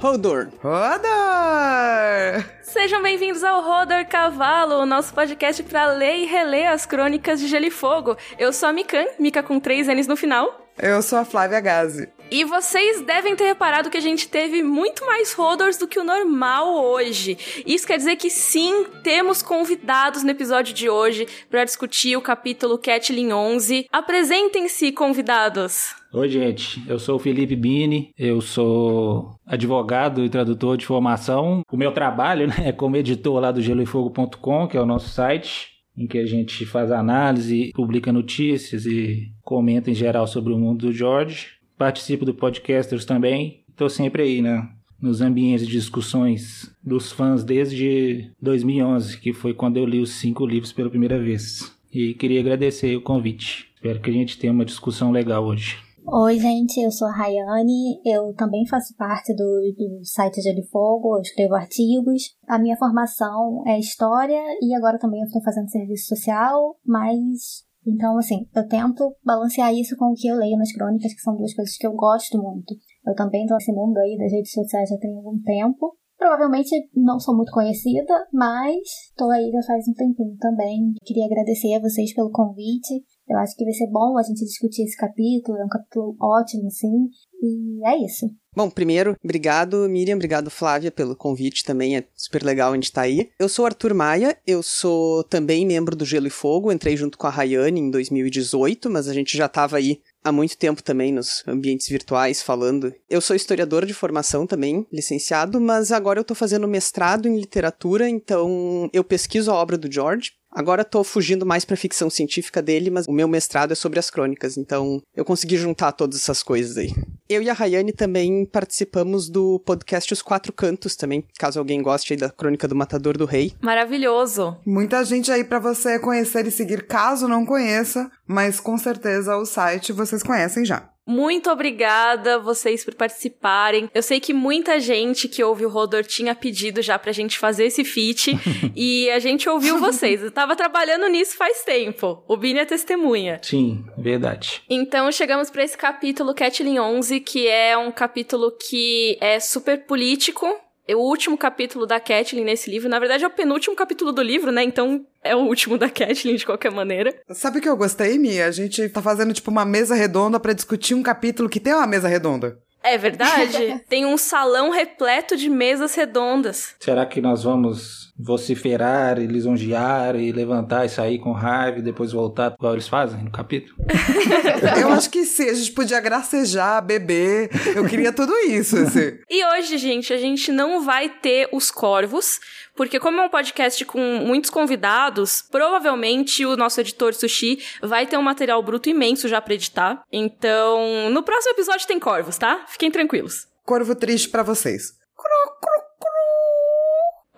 Rodor. Rodor! Sejam bem-vindos ao Rodor Cavalo, o nosso podcast para ler e reler as crônicas de Gelo e Fogo. Eu sou a Mikan, Mika com três N's no final. Eu sou a Flávia Gazi. E vocês devem ter reparado que a gente teve muito mais Rodors do que o normal hoje. Isso quer dizer que sim, temos convidados no episódio de hoje para discutir o capítulo Catlin 11. Apresentem-se, convidados! Oi, gente. Eu sou o Felipe Bini, eu sou advogado e tradutor de formação. O meu trabalho né, é como editor lá do geloefogo.com, que é o nosso site, em que a gente faz análise, publica notícias e comenta em geral sobre o mundo do George. Participo do Podcasters também. Estou sempre aí, né? Nos ambientes de discussões dos fãs desde 2011, que foi quando eu li os cinco livros pela primeira vez. E queria agradecer o convite. Espero que a gente tenha uma discussão legal hoje. Oi, gente, eu sou a Rayane, eu também faço parte do, do site Gelo Fogo, eu escrevo artigos. A minha formação é História e agora também eu estou fazendo serviço social, mas então, assim, eu tento balancear isso com o que eu leio nas crônicas, que são duas coisas que eu gosto muito. Eu também tô nesse mundo aí das redes sociais já tem algum tempo. Provavelmente não sou muito conhecida, mas tô aí já faz um tempinho também. Queria agradecer a vocês pelo convite. Eu acho que vai ser bom a gente discutir esse capítulo, é um capítulo ótimo, assim, e é isso. Bom, primeiro, obrigado Miriam, obrigado Flávia pelo convite também, é super legal a gente estar tá aí. Eu sou Arthur Maia, eu sou também membro do Gelo e Fogo, entrei junto com a Rayane em 2018, mas a gente já estava aí há muito tempo também nos ambientes virtuais falando. Eu sou historiador de formação também, licenciado, mas agora eu estou fazendo mestrado em literatura, então eu pesquiso a obra do George, Agora tô fugindo mais pra ficção científica dele, mas o meu mestrado é sobre as crônicas, então eu consegui juntar todas essas coisas aí. Eu e a Rayane também participamos do podcast Os Quatro Cantos também, caso alguém goste aí da Crônica do Matador do Rei. Maravilhoso! Muita gente aí para você conhecer e seguir, caso não conheça, mas com certeza o site vocês conhecem já. Muito obrigada vocês por participarem. Eu sei que muita gente que ouve o Rodor tinha pedido já pra gente fazer esse feat e a gente ouviu vocês. Eu tava trabalhando nisso faz tempo. O Bini é testemunha. Sim, verdade. Então chegamos para esse capítulo Catlin 11, que é um capítulo que é super político, o último capítulo da Catelyn nesse livro. Na verdade, é o penúltimo capítulo do livro, né? Então é o último da Catelyn de qualquer maneira. Sabe o que eu gostei, Mia? A gente tá fazendo tipo uma mesa redonda para discutir um capítulo que tem uma mesa redonda. É verdade? tem um salão repleto de mesas redondas. Será que nós vamos vociferar e lisonjear e levantar e sair com raiva e depois voltar, igual eles fazem no capítulo? Eu acho que sim, a gente podia gracejar, beber, eu queria tudo isso. Assim. E hoje, gente, a gente não vai ter os corvos, porque como é um podcast com muitos convidados, provavelmente o nosso editor Sushi vai ter um material bruto imenso já pra editar. Então, no próximo episódio tem corvos, tá? Fiquem tranquilos. Corvo triste para vocês.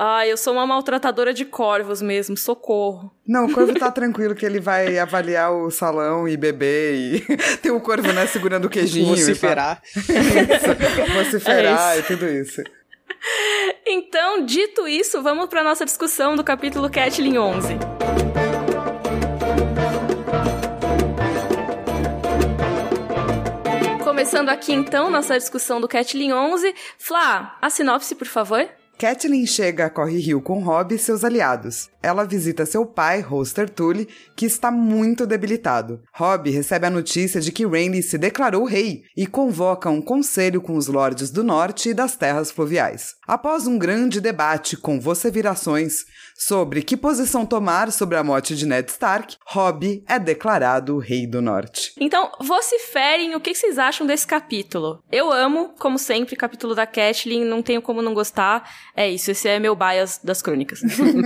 Ah, eu sou uma maltratadora de corvos mesmo, socorro. Não, o corvo tá tranquilo que ele vai avaliar o salão e beber e tem o corvo, né, segurando o queijinho. Vociferar. Isso, vociferar é e tudo isso. Então, dito isso, vamos para nossa discussão do capítulo Catlin 11. Começando aqui então nossa discussão do Catlin 11. Flá, a sinopse, por favor. Catelyn chega a Corre Rio com Robb e seus aliados. Ela visita seu pai, Roster Tully, que está muito debilitado. Robb recebe a notícia de que Renly se declarou rei e convoca um conselho com os lordes do norte e das terras fluviais. Após um grande debate com vocevirações sobre que posição tomar sobre a morte de Ned Stark, Robb é declarado rei do norte. Então, vociferem o que vocês acham desse capítulo. Eu amo, como sempre, capítulo da Catelyn, não tenho como não gostar. É isso, esse é meu bias das crônicas.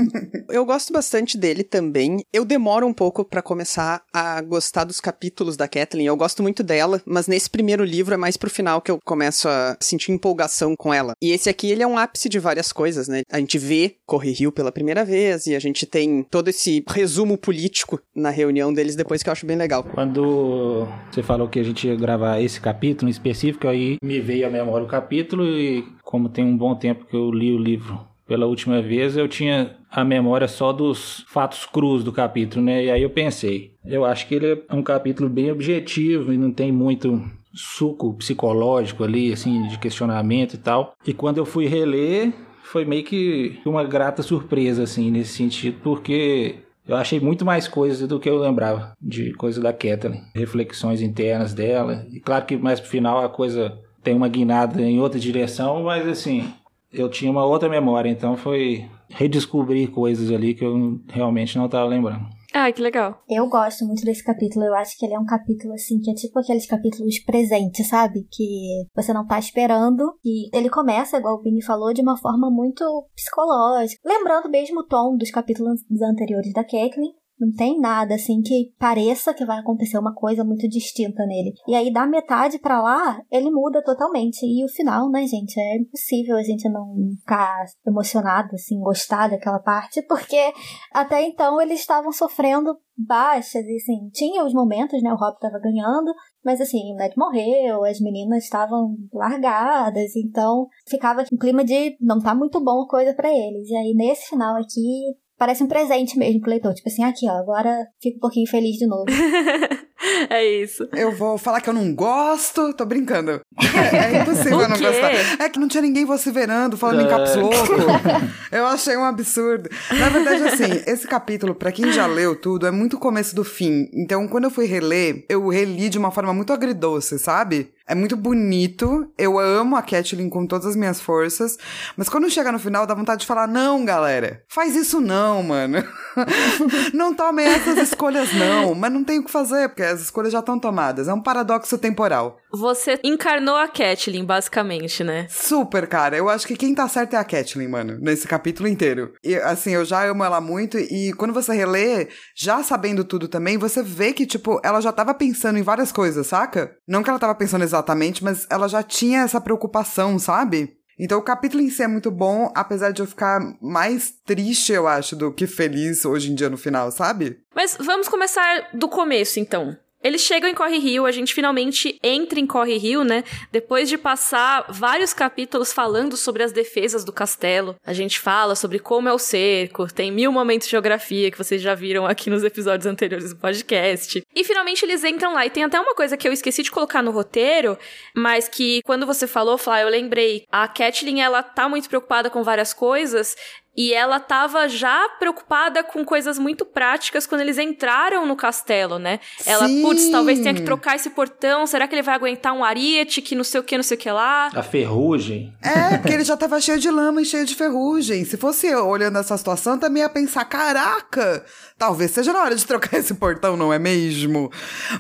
eu gosto bastante dele também. Eu demoro um pouco para começar a gostar dos capítulos da Kathleen. Eu gosto muito dela, mas nesse primeiro livro é mais pro final que eu começo a sentir empolgação com ela. E esse aqui, ele é um ápice de várias coisas, né? A gente vê Corre Rio pela primeira vez e a gente tem todo esse resumo político na reunião deles depois que eu acho bem legal. Quando você falou que a gente ia gravar esse capítulo em específico, aí me veio à memória o capítulo e como tem um bom tempo que eu li o livro pela última vez, eu tinha a memória só dos fatos crus do capítulo, né? E aí eu pensei, eu acho que ele é um capítulo bem objetivo e não tem muito suco psicológico ali, assim, de questionamento e tal. E quando eu fui reler, foi meio que uma grata surpresa, assim, nesse sentido, porque eu achei muito mais coisas do que eu lembrava de coisa da Kathleen, reflexões internas dela. E claro que mais pro final a coisa tem uma guinada em outra direção, mas assim, eu tinha uma outra memória, então foi redescobrir coisas ali que eu realmente não estava lembrando. Ah, que legal. Eu gosto muito desse capítulo. Eu acho que ele é um capítulo, assim, que é tipo aqueles capítulos presentes, sabe? Que você não tá esperando. E ele começa, igual o Vini falou, de uma forma muito psicológica. Lembrando mesmo o tom dos capítulos anteriores da Kathleen. Não tem nada assim que pareça que vai acontecer uma coisa muito distinta nele. E aí, da metade para lá, ele muda totalmente. E o final, né, gente? É impossível a gente não ficar emocionado, assim, gostar daquela parte, porque até então eles estavam sofrendo baixas, e assim, tinha os momentos, né? O Rob tava ganhando, mas assim, o Ned morreu, as meninas estavam largadas, então ficava um clima de não tá muito bom a coisa para eles. E aí, nesse final aqui, parece um presente mesmo pro leitor. Tipo assim, aqui, ó, agora fico um pouquinho feliz de novo. é isso. Eu vou falar que eu não gosto, tô brincando. É, é impossível eu não gostar. É que não tinha ninguém vociferando, falando em caps louco. Eu achei um absurdo. Na verdade, assim, esse capítulo, para quem já leu tudo, é muito começo do fim. Então, quando eu fui reler, eu reli de uma forma muito agridoce, sabe? É muito bonito. Eu amo a Catelyn com todas as minhas forças. Mas quando chega no final, dá vontade de falar: não, galera. Faz isso não, mano. não tome essas escolhas, não. Mas não tem o que fazer, porque as escolhas já estão tomadas. É um paradoxo temporal. Você encarnou a Catelyn, basicamente, né? Super, cara. Eu acho que quem tá certo é a Catelyn, mano. Nesse capítulo inteiro. E, assim, eu já amo ela muito. E quando você relê, já sabendo tudo também, você vê que, tipo, ela já tava pensando em várias coisas, saca? Não que ela tava pensando exatamente exatamente, mas ela já tinha essa preocupação, sabe? Então o capítulo em si é muito bom, apesar de eu ficar mais triste, eu acho, do que feliz hoje em dia no final, sabe? Mas vamos começar do começo, então. Eles chegam em Corre Rio, a gente finalmente entra em Corre Rio, né? Depois de passar vários capítulos falando sobre as defesas do castelo. A gente fala sobre como é o cerco, tem mil momentos de geografia que vocês já viram aqui nos episódios anteriores do podcast. E finalmente eles entram lá. E tem até uma coisa que eu esqueci de colocar no roteiro, mas que quando você falou, Flá, eu lembrei. A Catelyn, ela tá muito preocupada com várias coisas e ela tava já preocupada com coisas muito práticas quando eles entraram no castelo, né? Ela, putz, talvez tenha que trocar esse portão. Será que ele vai aguentar um ariete que não sei o que, não sei o que lá? A ferrugem. É, porque ele já tava cheio de lama e cheio de ferrugem. Se fosse eu olhando essa situação, também ia pensar: caraca, talvez seja na hora de trocar esse portão, não é mesmo?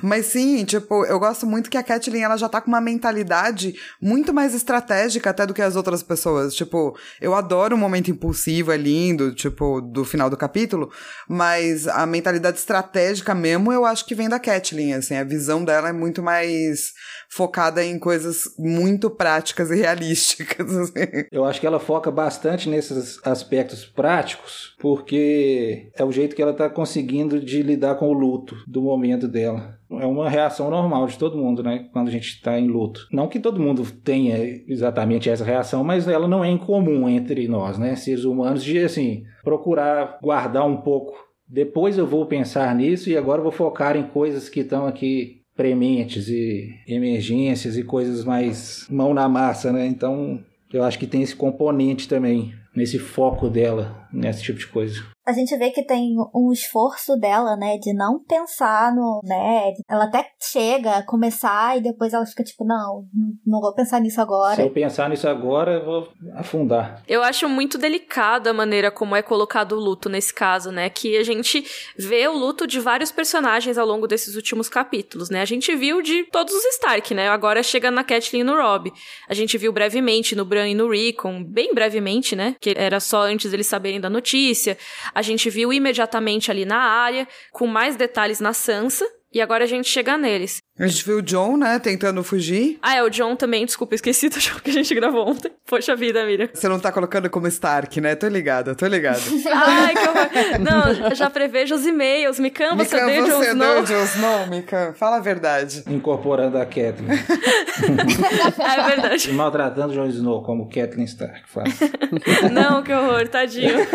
Mas sim, tipo, eu gosto muito que a Kathleen ela já tá com uma mentalidade muito mais estratégica até do que as outras pessoas. Tipo, eu adoro o momento impulsivo é lindo, tipo, do final do capítulo, mas a mentalidade estratégica mesmo, eu acho que vem da Kathleen, assim, a visão dela é muito mais focada em coisas muito práticas e realísticas. Assim. Eu acho que ela foca bastante nesses aspectos práticos, porque é o jeito que ela está conseguindo de lidar com o luto do momento dela. É uma reação normal de todo mundo, né? Quando a gente está em luto. Não que todo mundo tenha exatamente essa reação, mas ela não é incomum entre nós, né? Seres humanos, de assim, procurar guardar um pouco. Depois eu vou pensar nisso e agora vou focar em coisas que estão aqui prementes e emergências e coisas mais mão na massa, né? Então, eu acho que tem esse componente também nesse foco dela, nesse tipo de coisa a gente vê que tem um esforço dela, né, de não pensar no Ned. Ela até chega a começar e depois ela fica tipo, não, não vou pensar nisso agora. Se eu pensar nisso agora, eu vou afundar. Eu acho muito delicada a maneira como é colocado o luto nesse caso, né, que a gente vê o luto de vários personagens ao longo desses últimos capítulos, né? A gente viu de todos os Stark, né? Agora chega na Catelyn e no Robb. A gente viu brevemente no Bran e no Rickon, bem brevemente, né? Que era só antes eles saberem da notícia. A gente viu imediatamente ali na área, com mais detalhes na Sansa, e agora a gente chega neles. A gente viu o John, né, tentando fugir. Ah, é, o John também, desculpa, esqueci do John que a gente gravou ontem. Poxa vida, Miriam. Você não tá colocando como Stark, né? Tô ligada, tô ligada. Ai, que horror. Não, já prevejo os e-mails. Mikan, você Mikan, deu você Jon deu Snow? Jon Snow, Mikan. Fala a verdade. Incorporando a Catelyn. É verdade. e maltratando Jon Snow, como Catelyn Stark faz. Não, que horror, tadinho.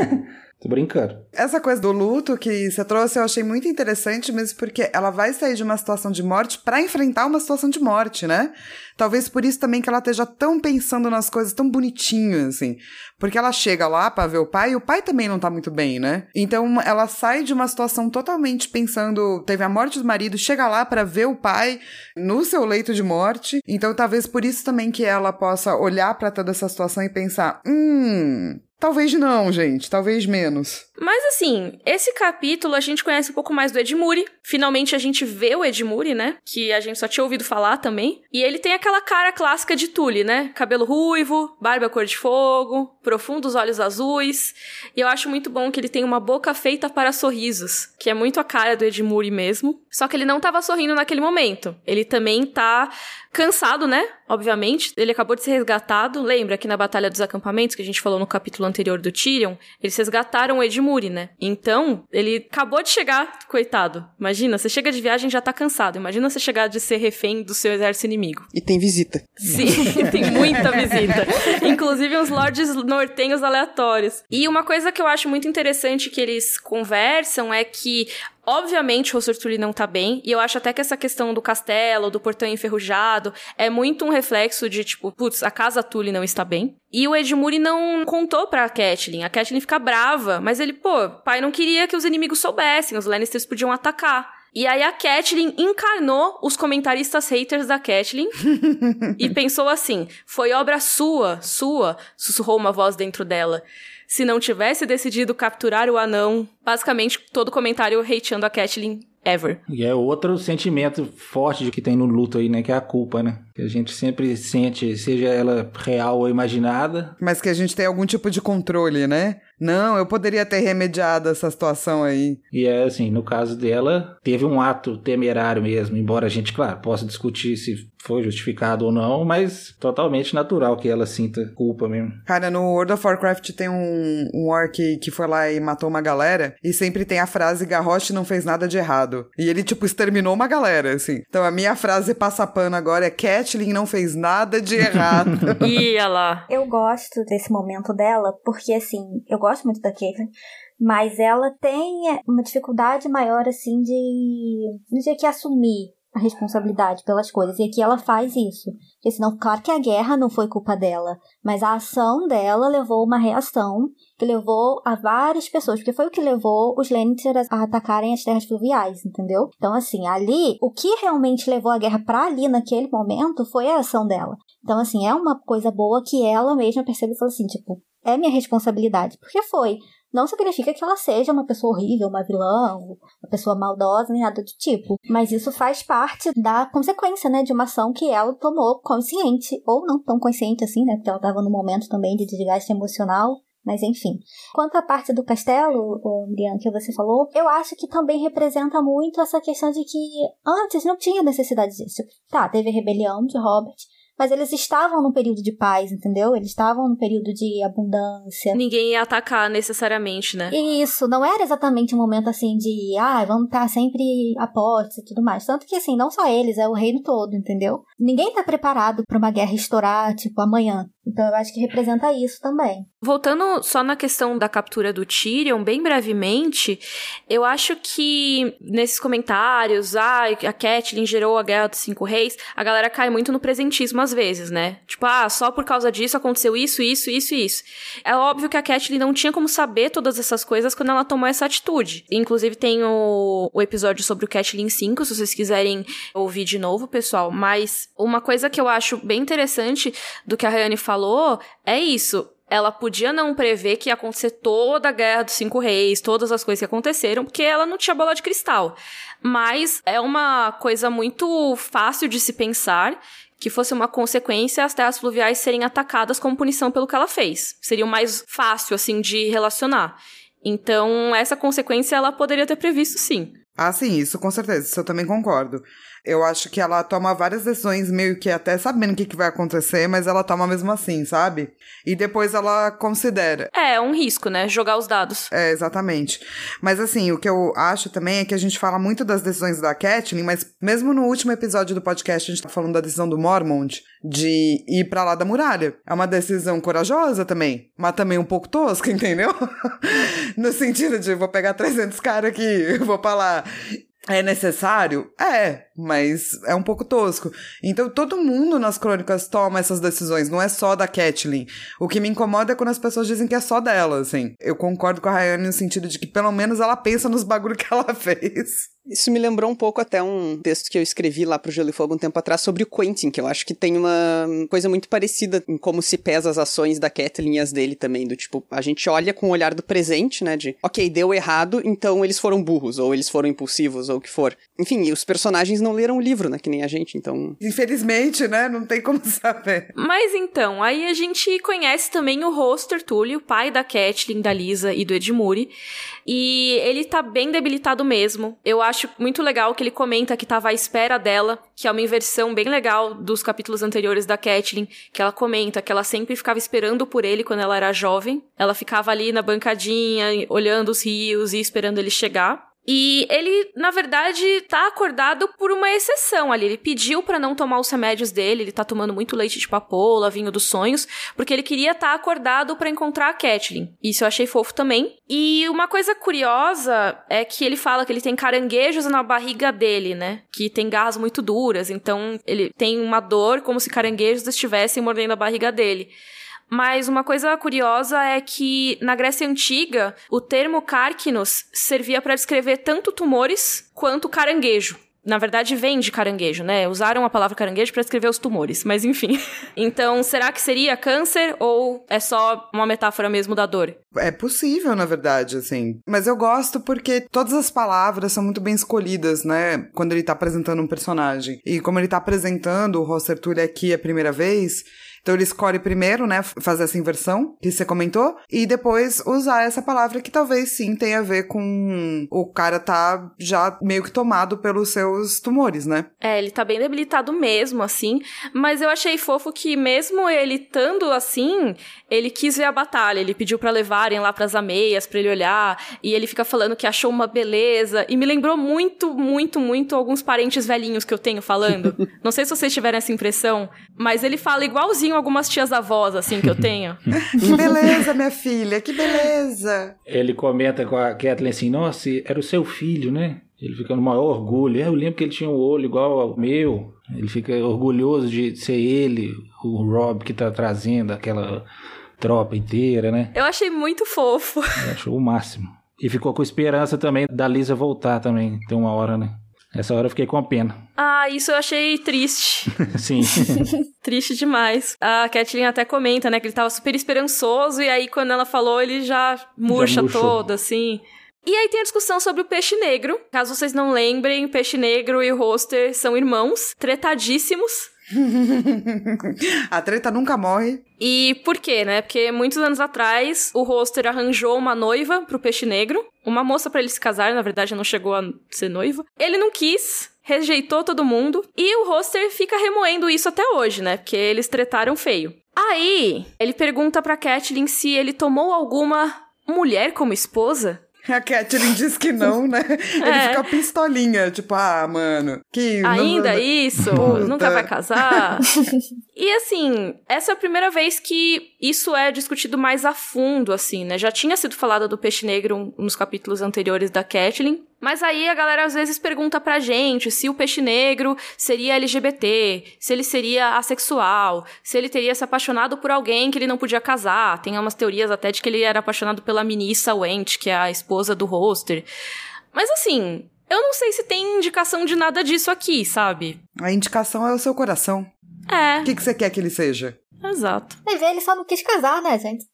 Tô brincando. Essa coisa do luto que você trouxe eu achei muito interessante, mesmo porque ela vai sair de uma situação de morte para enfrentar uma situação de morte, né? Talvez por isso também que ela esteja tão pensando nas coisas tão bonitinhas, assim. Porque ela chega lá para ver o pai e o pai também não tá muito bem, né? Então ela sai de uma situação totalmente pensando, teve a morte do marido, chega lá para ver o pai no seu leito de morte. Então talvez por isso também que ela possa olhar para toda essa situação e pensar, hum, Talvez não, gente. Talvez menos. Mas assim, esse capítulo a gente conhece um pouco mais do Edmure. Finalmente a gente vê o Edmure, né? Que a gente só tinha ouvido falar também. E ele tem aquela cara clássica de Tully, né? Cabelo ruivo, barba cor de fogo, profundos olhos azuis. E eu acho muito bom que ele tem uma boca feita para sorrisos, que é muito a cara do Edmure mesmo. Só que ele não tava sorrindo naquele momento. Ele também tá cansado, né? Obviamente. Ele acabou de ser resgatado. Lembra que na Batalha dos Acampamentos, que a gente falou no capítulo anterior do Tyrion, eles resgataram o Edmure, né? Então, ele acabou de chegar, coitado. Imagina, você chega de viagem e já tá cansado. Imagina você chegar de ser refém do seu exército inimigo. E tem visita. Sim, tem muita visita. Inclusive uns lords nortenhos aleatórios. E uma coisa que eu acho muito interessante que eles conversam é que Obviamente, o Rossor Tully não tá bem, e eu acho até que essa questão do castelo, do portão enferrujado, é muito um reflexo de, tipo, putz, a casa Tully não está bem. E o Edmure não contou pra Catelyn. A Catelyn fica brava, mas ele, pô, pai não queria que os inimigos soubessem, os Lannisters podiam atacar. E aí a Catelyn encarnou os comentaristas haters da Catelyn e pensou assim: foi obra sua, sua, sussurrou uma voz dentro dela se não tivesse decidido capturar o anão. Basicamente, todo comentário hateando a Catelyn ever. E é outro sentimento forte de que tem no luto aí, né? Que é a culpa, né? Que a gente sempre sente, seja ela real ou imaginada. Mas que a gente tem algum tipo de controle, né? Não, eu poderia ter remediado essa situação aí. E é assim, no caso dela, teve um ato temerário mesmo, embora a gente, claro, possa discutir se foi justificado ou não, mas totalmente natural que ela sinta culpa mesmo. Cara, no World of Warcraft tem um, um orc que foi lá e matou uma galera, e sempre tem a frase Garrosh não fez nada de errado. E ele, tipo, exterminou uma galera, assim. Então a minha frase passa pano agora é Catelyn não fez nada de errado. Ia lá. Eu gosto desse momento dela, porque, assim, eu gosto muito da Caitlyn, mas ela tem uma dificuldade maior, assim, de, de que assumir a responsabilidade pelas coisas. E aqui ela faz isso. Porque senão, claro que a guerra não foi culpa dela, mas a ação dela levou uma reação que levou a várias pessoas, porque foi o que levou os Lannisters a atacarem as terras fluviais, entendeu? Então, assim, ali, o que realmente levou a guerra para ali naquele momento foi a ação dela. Então, assim, é uma coisa boa que ela mesma percebe e falou assim, tipo, é minha responsabilidade. Porque foi não significa que ela seja uma pessoa horrível, uma vilã, uma pessoa maldosa, nem nada do tipo. Mas isso faz parte da consequência, né, de uma ação que ela tomou consciente, ou não tão consciente assim, né, porque ela estava num momento também de desgaste emocional. Mas enfim. Quanto à parte do castelo, Brian, que você falou, eu acho que também representa muito essa questão de que antes não tinha necessidade disso. Tá, teve a rebelião de Robert, mas eles estavam num período de paz, entendeu? Eles estavam num período de abundância. Ninguém ia atacar necessariamente, né? Isso, não era exatamente um momento assim de, ah, vamos estar sempre a postos e tudo mais. Tanto que, assim, não só eles, é o reino todo, entendeu? Ninguém tá preparado para uma guerra estourar, tipo, amanhã. Então eu acho que representa isso também. Voltando só na questão da captura do Tyrion, bem brevemente, eu acho que nesses comentários, ah, a Catelyn gerou a Guerra dos Cinco Reis, a galera cai muito no presentismo às vezes, né? Tipo, ah, só por causa disso aconteceu isso, isso, isso e isso. É óbvio que a Catelyn não tinha como saber todas essas coisas quando ela tomou essa atitude. Inclusive tem o, o episódio sobre o Catelyn 5, se vocês quiserem ouvir de novo, pessoal. Mas uma coisa que eu acho bem interessante do que a Rayane falou falou é isso. Ela podia não prever que ia acontecer toda a guerra dos cinco reis, todas as coisas que aconteceram, porque ela não tinha bola de cristal. Mas é uma coisa muito fácil de se pensar que fosse uma consequência as terras fluviais serem atacadas como punição pelo que ela fez. Seria mais fácil, assim, de relacionar. Então, essa consequência ela poderia ter previsto sim. Ah, sim, isso com certeza, isso eu também concordo. Eu acho que ela toma várias decisões, meio que até sabendo o que, que vai acontecer, mas ela toma mesmo assim, sabe? E depois ela considera. É, é um risco, né? Jogar os dados. É, exatamente. Mas assim, o que eu acho também é que a gente fala muito das decisões da Kathleen, mas mesmo no último episódio do podcast a gente tá falando da decisão do Mormont de ir para lá da muralha. É uma decisão corajosa também, mas também um pouco tosca, entendeu? no sentido de vou pegar 300 caras aqui, vou para lá. É necessário? É, mas é um pouco tosco. Então todo mundo nas crônicas toma essas decisões, não é só da Kathleen. O que me incomoda é quando as pessoas dizem que é só dela, assim. Eu concordo com a Rayane no sentido de que pelo menos ela pensa nos bagulho que ela fez. Isso me lembrou um pouco até um texto que eu escrevi lá pro Gelo e Fogo um tempo atrás sobre o Quentin, que eu acho que tem uma coisa muito parecida em como se pesa as ações da Kathleen e as dele também, do tipo, a gente olha com o olhar do presente, né, de, ok, deu errado, então eles foram burros, ou eles foram impulsivos, ou o que for. Enfim, os personagens não leram o livro, né, que nem a gente, então... Infelizmente, né, não tem como saber. Mas então, aí a gente conhece também o Roster Túlio, pai da Kathleen, da Lisa e do Edmure, e ele tá bem debilitado mesmo. Eu acho muito legal que ele comenta que tava à espera dela, que é uma inversão bem legal dos capítulos anteriores da Kathleen, que ela comenta que ela sempre ficava esperando por ele quando ela era jovem. Ela ficava ali na bancadinha, olhando os rios e esperando ele chegar. E ele, na verdade, tá acordado por uma exceção ali. Ele pediu para não tomar os remédios dele, ele tá tomando muito leite de papoula, vinho dos sonhos, porque ele queria estar tá acordado para encontrar a Kathleen. Isso eu achei fofo também. E uma coisa curiosa é que ele fala que ele tem caranguejos na barriga dele, né? Que tem garras muito duras, então ele tem uma dor como se caranguejos estivessem mordendo a barriga dele. Mas uma coisa curiosa é que na Grécia Antiga, o termo cárquinos servia para descrever tanto tumores quanto caranguejo. Na verdade, vem de caranguejo, né? Usaram a palavra caranguejo para descrever os tumores, mas enfim. Então, será que seria câncer ou é só uma metáfora mesmo da dor? É possível, na verdade, assim. Mas eu gosto porque todas as palavras são muito bem escolhidas, né? Quando ele tá apresentando um personagem. E como ele tá apresentando o Rosser Tully aqui a primeira vez, então ele escolhe primeiro, né, fazer essa inversão que você comentou, e depois usar essa palavra que talvez sim tenha a ver com o cara tá já meio que tomado pelos seus tumores, né? É, ele tá bem debilitado mesmo, assim, mas eu achei fofo que mesmo ele estando assim, ele quis ver a batalha, ele pediu para levarem lá pras ameias, para ele olhar, e ele fica falando que achou uma beleza, e me lembrou muito, muito, muito alguns parentes velhinhos que eu tenho falando. Não sei se vocês tiveram essa impressão, mas ele fala igualzinho algumas tias avós, assim, que eu tenho. que beleza, minha filha, que beleza. Ele comenta com a Kathleen assim, nossa, era o seu filho, né? Ele fica no maior orgulho. Eu lembro que ele tinha um olho igual ao meu. Ele fica orgulhoso de ser ele, o Rob, que tá trazendo aquela tropa inteira, né? Eu achei muito fofo. Achou o máximo. E ficou com esperança também da Lisa voltar também. Tem uma hora, né? Essa hora eu fiquei com pena. Ah, isso eu achei triste. Sim. triste demais. A Kathleen até comenta, né, que ele tava super esperançoso e aí quando ela falou, ele já murcha já todo, assim. E aí tem a discussão sobre o peixe negro. Caso vocês não lembrem, o peixe negro e o roster são irmãos, tretadíssimos. a treta nunca morre. E por quê, né? Porque muitos anos atrás o roster arranjou uma noiva pro peixe negro, uma moça para ele se casar, na verdade não chegou a ser noiva. Ele não quis, rejeitou todo mundo e o roster fica remoendo isso até hoje, né? Porque eles tretaram feio. Aí, ele pergunta pra Kathleen se ele tomou alguma mulher como esposa. A Catherine diz que não, né? Ele é. fica pistolinha, tipo, ah, mano, que. Ainda não... isso? Puta. Nunca vai casar? e assim, essa é a primeira vez que isso é discutido mais a fundo, assim, né? Já tinha sido falado do peixe negro nos capítulos anteriores da Kathleen, mas aí a galera às vezes pergunta pra gente se o peixe negro seria LGBT, se ele seria assexual, se ele teria se apaixonado por alguém que ele não podia casar. Tem umas teorias até de que ele era apaixonado pela Minissa Wendt, que é a esposa do roster. Mas assim, eu não sei se tem indicação de nada disso aqui, sabe? A indicação é o seu coração. É. O que, que você quer que ele seja? Exato. Mas ele só não quis casar, né, gente?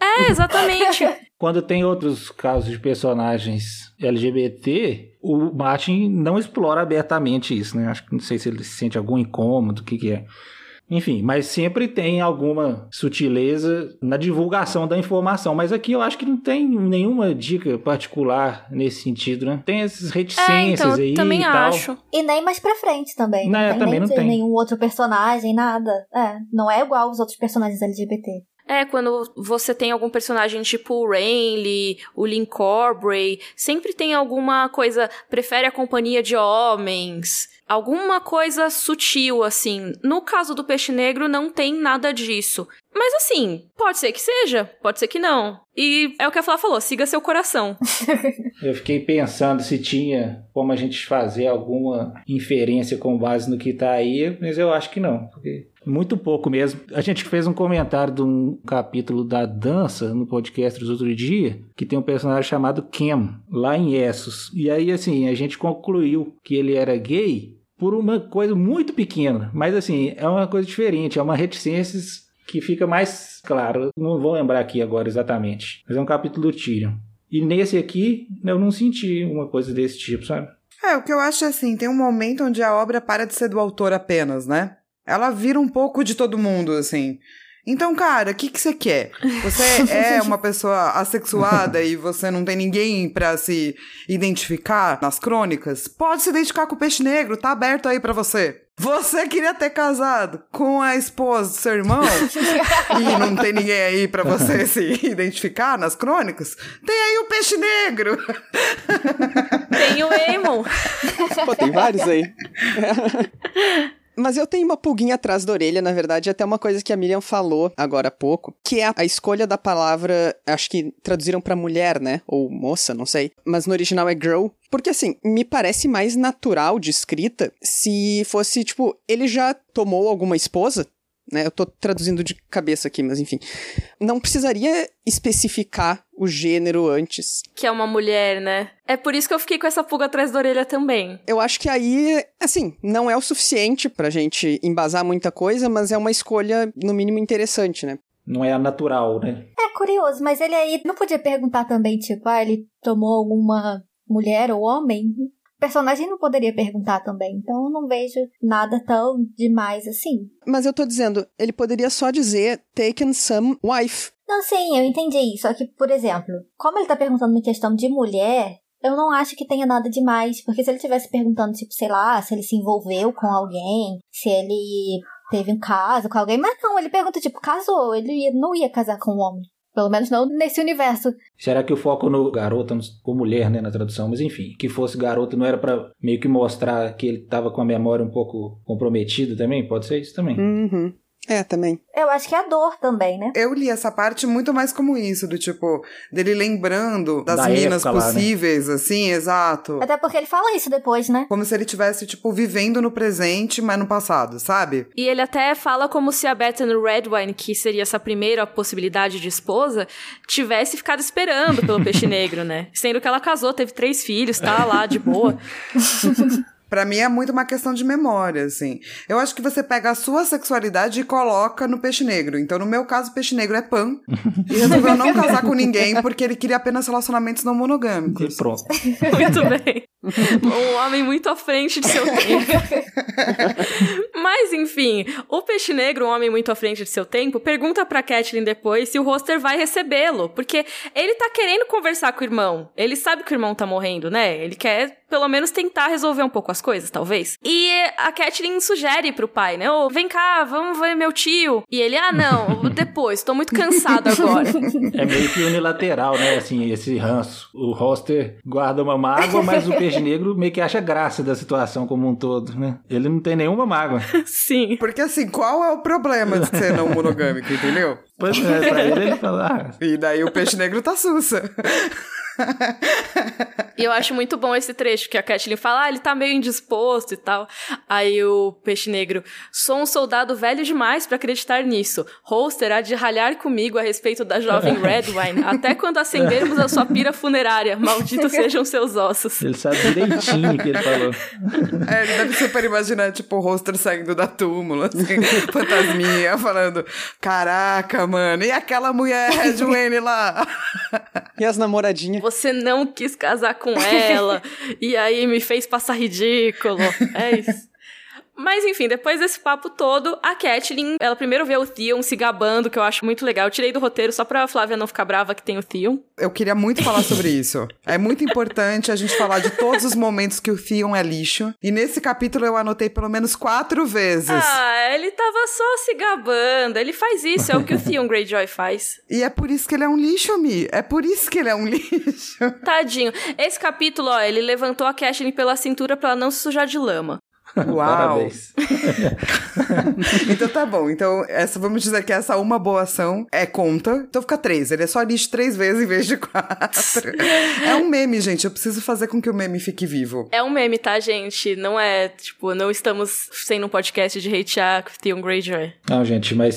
é, exatamente. Quando tem outros casos de personagens LGBT, o Martin não explora abertamente isso, né? Acho que não sei se ele sente algum incômodo, o que, que é. Enfim, mas sempre tem alguma sutileza na divulgação da informação. Mas aqui eu acho que não tem nenhuma dica particular nesse sentido, né? Tem essas reticências é, então, aí também e tal. acho. E nem mais pra frente também. Não, Não, tem também nem não tem. nenhum outro personagem, nada. É, não é igual os outros personagens LGBT. É, quando você tem algum personagem tipo o Rainley, o Lynn Corbray, sempre tem alguma coisa, prefere a companhia de homens, alguma coisa sutil, assim. No caso do Peixe Negro, não tem nada disso. Mas assim, pode ser que seja, pode ser que não. E é o que a Flá falou, siga seu coração. Eu fiquei pensando se tinha como a gente fazer alguma inferência com base no que tá aí, mas eu acho que não. Porque muito pouco mesmo. A gente fez um comentário de um capítulo da dança no podcast dos outro dia, que tem um personagem chamado Kem, lá em Essos. E aí, assim, a gente concluiu que ele era gay por uma coisa muito pequena. Mas, assim, é uma coisa diferente, é uma reticência que fica mais claro. Não vou lembrar aqui agora exatamente. Mas é um capítulo do Tyrion. E nesse aqui, eu não senti uma coisa desse tipo, sabe? É, o que eu acho é assim, tem um momento onde a obra para de ser do autor apenas, né? Ela vira um pouco de todo mundo, assim. Então, cara, o que, que você quer? Você é uma pessoa assexuada e você não tem ninguém pra se identificar nas crônicas? Pode se identificar com o peixe negro, tá aberto aí pra você. Você queria ter casado com a esposa do seu irmão e não tem ninguém aí pra você se identificar nas crônicas? Tem aí o peixe negro. Tem o Aemon. Pô, tem vários aí. Mas eu tenho uma pulguinha atrás da orelha, na verdade, até uma coisa que a Miriam falou agora há pouco, que é a escolha da palavra, acho que traduziram pra mulher, né? Ou moça, não sei. Mas no original é girl. Porque assim, me parece mais natural de escrita se fosse, tipo, ele já tomou alguma esposa, né? Eu tô traduzindo de cabeça aqui, mas enfim. Não precisaria especificar o gênero antes. Que é uma mulher, né? É por isso que eu fiquei com essa pulga atrás da orelha também. Eu acho que aí, assim, não é o suficiente pra gente embasar muita coisa, mas é uma escolha, no mínimo, interessante, né? Não é a natural, né? É curioso, mas ele aí não podia perguntar também, tipo, ah, ele tomou alguma mulher ou homem? O personagem não poderia perguntar também, então eu não vejo nada tão demais assim. Mas eu tô dizendo, ele poderia só dizer taken some wife. Não, sim, eu entendi. Só que, por exemplo, como ele tá perguntando em questão de mulher, eu não acho que tenha nada demais. Porque se ele tivesse perguntando, tipo, sei lá, se ele se envolveu com alguém, se ele teve um caso com alguém. Mas não, ele pergunta, tipo, casou. Ele não ia casar com um homem. Pelo menos não nesse universo. Será que o foco no garota, ou mulher, né, na tradução, mas enfim, que fosse garota não era pra meio que mostrar que ele tava com a memória um pouco comprometida também? Pode ser isso também. Uhum. É, também. Eu acho que é a dor também, né? Eu li essa parte muito mais como isso, do tipo, dele lembrando das Da minas época lá, né? possíveis, assim, exato. Até porque ele fala isso depois, né? Como se ele tivesse, tipo, vivendo no presente, mas no passado, sabe? E ele até fala como se a Bethany Redwine, que seria essa primeira possibilidade de esposa, tivesse ficado esperando pelo peixe negro, né? Sendo que ela casou, teve três filhos, tá lá de boa. Pra mim é muito uma questão de memória, assim. Eu acho que você pega a sua sexualidade e coloca no peixe negro. Então, no meu caso, o peixe negro é pan. E resolveu não casar com ninguém porque ele queria apenas relacionamentos não E monogâmicos. pronto. Muito bem. Um homem muito à frente de seu tempo. Mas, enfim, o Peixe Negro, um homem muito à frente de seu tempo, pergunta pra Catelyn depois se o roster vai recebê-lo. Porque ele tá querendo conversar com o irmão. Ele sabe que o irmão tá morrendo, né? Ele quer, pelo menos, tentar resolver um pouco as coisas, talvez. E a Catelyn sugere pro pai, né? Ô, vem cá, vamos ver meu tio. E ele, ah, não, depois, tô muito cansado agora. É meio que unilateral, né? Assim, esse ranço. O roster guarda uma mágoa, mas o peixe negro meio que acha graça da situação como um todo, né? Ele não tem nenhuma mágoa. Sim. Porque, assim, qual é o problema de ser não monogâmico, entendeu? Pois é, pra ele ele fala, ah, E daí o peixe negro tá sussa. E eu acho muito bom esse trecho que a Catelyn fala, ah, ele tá meio indisposto e tal. Aí o peixe negro, sou um soldado velho demais pra acreditar nisso. Holster há de ralhar comigo a respeito da jovem Redwine, até quando acendermos a sua pira funerária. Malditos sejam seus ossos. ele sabe direitinho o que ele falou. É, ele deve super imaginar, tipo, o roster saindo da túmula, assim, fantasminha, falando: Caraca, mano, e aquela mulher Red Wayne lá? E as namoradinhas? Você não quis casar com ela, e aí me fez passar ridículo. É isso. Mas enfim, depois desse papo todo, a Catelyn, ela primeiro vê o Theon se gabando, que eu acho muito legal. Eu tirei do roteiro só pra Flávia não ficar brava que tem o Theon. Eu queria muito falar sobre isso. É muito importante a gente falar de todos os momentos que o Theon é lixo. E nesse capítulo eu anotei pelo menos quatro vezes. Ah, ele tava só se gabando. Ele faz isso, é o que o Theon Greyjoy faz. E é por isso que ele é um lixo, Mi. É por isso que ele é um lixo. Tadinho. Esse capítulo, ó, ele levantou a Catelyn pela cintura pra ela não se sujar de lama. Uau! Então tá bom. Então, essa, vamos dizer que essa uma boa ação é conta. Então fica três. Ele é só lixo três vezes em vez de quatro. é um meme, gente. Eu preciso fazer com que o meme fique vivo. É um meme, tá, gente? Não é, tipo, não estamos sendo um podcast de hatear Theon Greyjoy. Não, gente, mas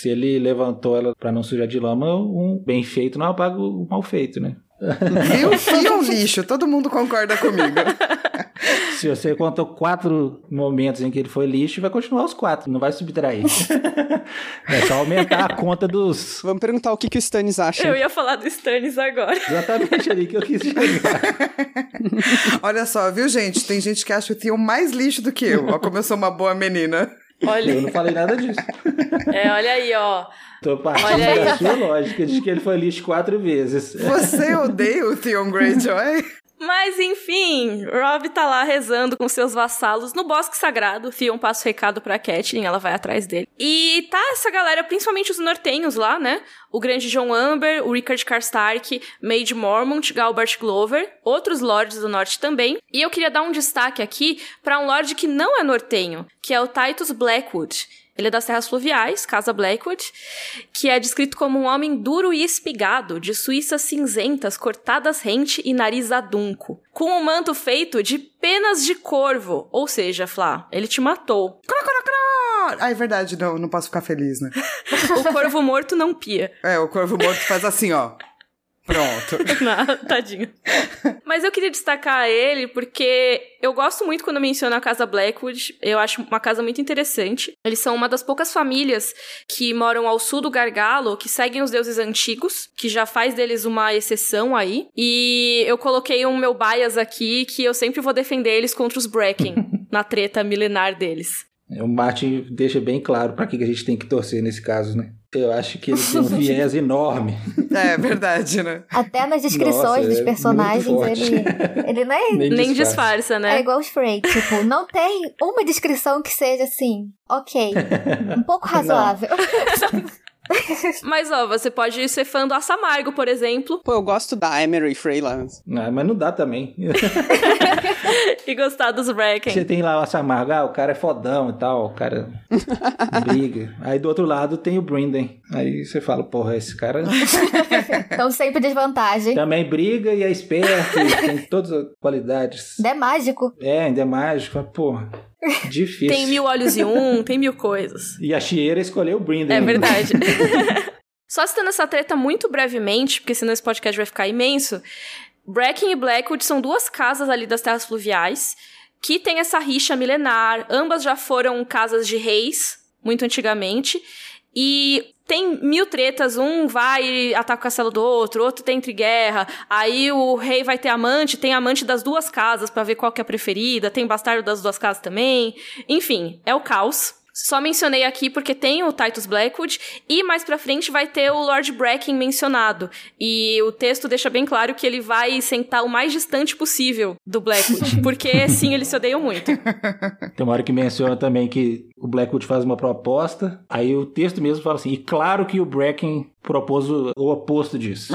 se ele levantou ela pra não sujar de lama, um bem feito não apaga o mal feito, né? Viu? Fio um lixo. Todo mundo concorda comigo. Se você contou quatro momentos em que ele foi lixo, vai continuar os quatro, não vai subtrair. é só aumentar a conta dos. Vamos perguntar o que, que o Stannis acha. Eu ia falar do Stannis agora. Exatamente ali que eu quis chegar. Olha só, viu, gente? Tem gente que acha o Theon mais lixo do que eu. Ó, como eu sou uma boa menina. Olha, Eu não falei nada disso. é, olha aí, ó. Tô partindo Olha aí. da sua lógica de que ele foi lixo quatro vezes. Você odeia o Theon Greyjoy? Mas enfim, Rob tá lá rezando com seus vassalos no Bosque Sagrado. Theon passa o recado pra Catelyn, ela vai atrás dele. E tá essa galera, principalmente os nortenhos lá, né? O grande John Amber, o Rickard Karstark, Maid Mormont, Galbart Glover, outros lords do norte também. E eu queria dar um destaque aqui pra um lord que não é nortenho, que é o Titus Blackwood. Ele é das terras fluviais, Casa Blackwood, que é descrito como um homem duro e espigado, de suíças cinzentas, cortadas rente e nariz adunco, com um manto feito de penas de corvo, ou seja, Flá, ele te matou. Ah, é verdade, não, não posso ficar feliz, né? O corvo morto não pia. É, o corvo morto faz assim, ó. Pronto. Não, tadinho. Mas eu queria destacar ele porque eu gosto muito quando menciona a casa Blackwood. Eu acho uma casa muito interessante. Eles são uma das poucas famílias que moram ao sul do Gargalo, que seguem os deuses antigos, que já faz deles uma exceção aí. E eu coloquei um meu bias aqui que eu sempre vou defender eles contra os Bracken na treta milenar deles. O Martin deixa bem claro pra que que a gente tem que torcer nesse caso, né? Eu acho que ele tem um viés enorme. É verdade, né? Até nas descrições Nossa, dos é personagens, forte. ele, ele não é, Nem Nem disfarça. disfarça, é né? igual os Frey. Tipo, não tem uma descrição que seja assim, ok, um pouco razoável. Mas ó, você pode ser fã do Assamargo, por exemplo, Pô, eu gosto da Emery lá. Ah, mas não dá também. e gostar dos Bracken. Você tem lá o Samargo, ah, o cara é fodão e tal, o cara briga. Aí do outro lado tem o Brinden. Aí você fala, porra, esse cara Então sempre desvantagem. também briga e é esperto, e tem todas as qualidades. É mágico. É, ainda é mágico. Mas, Porra, difícil. Tem mil olhos e um, tem mil coisas. E a Chieira escolheu o Brinden. É verdade. Só citando essa treta muito brevemente, porque senão esse podcast vai ficar imenso. Bracken e Blackwood são duas casas ali das terras fluviais que tem essa rixa milenar. Ambas já foram casas de reis, muito antigamente. E tem mil tretas, um vai e ataca o castelo do outro, outro tem entre guerra. Aí o rei vai ter amante, tem amante das duas casas pra ver qual que é a preferida, tem bastardo das duas casas também. Enfim, é o caos. Só mencionei aqui porque tem o Titus Blackwood e mais pra frente vai ter o Lord Bracken mencionado. E o texto deixa bem claro que ele vai sentar o mais distante possível do Blackwood, porque sim, eles se odeiam muito. Tem uma hora que menciona também que o Blackwood faz uma proposta, aí o texto mesmo fala assim, e claro que o Bracken propôs o, o oposto disso.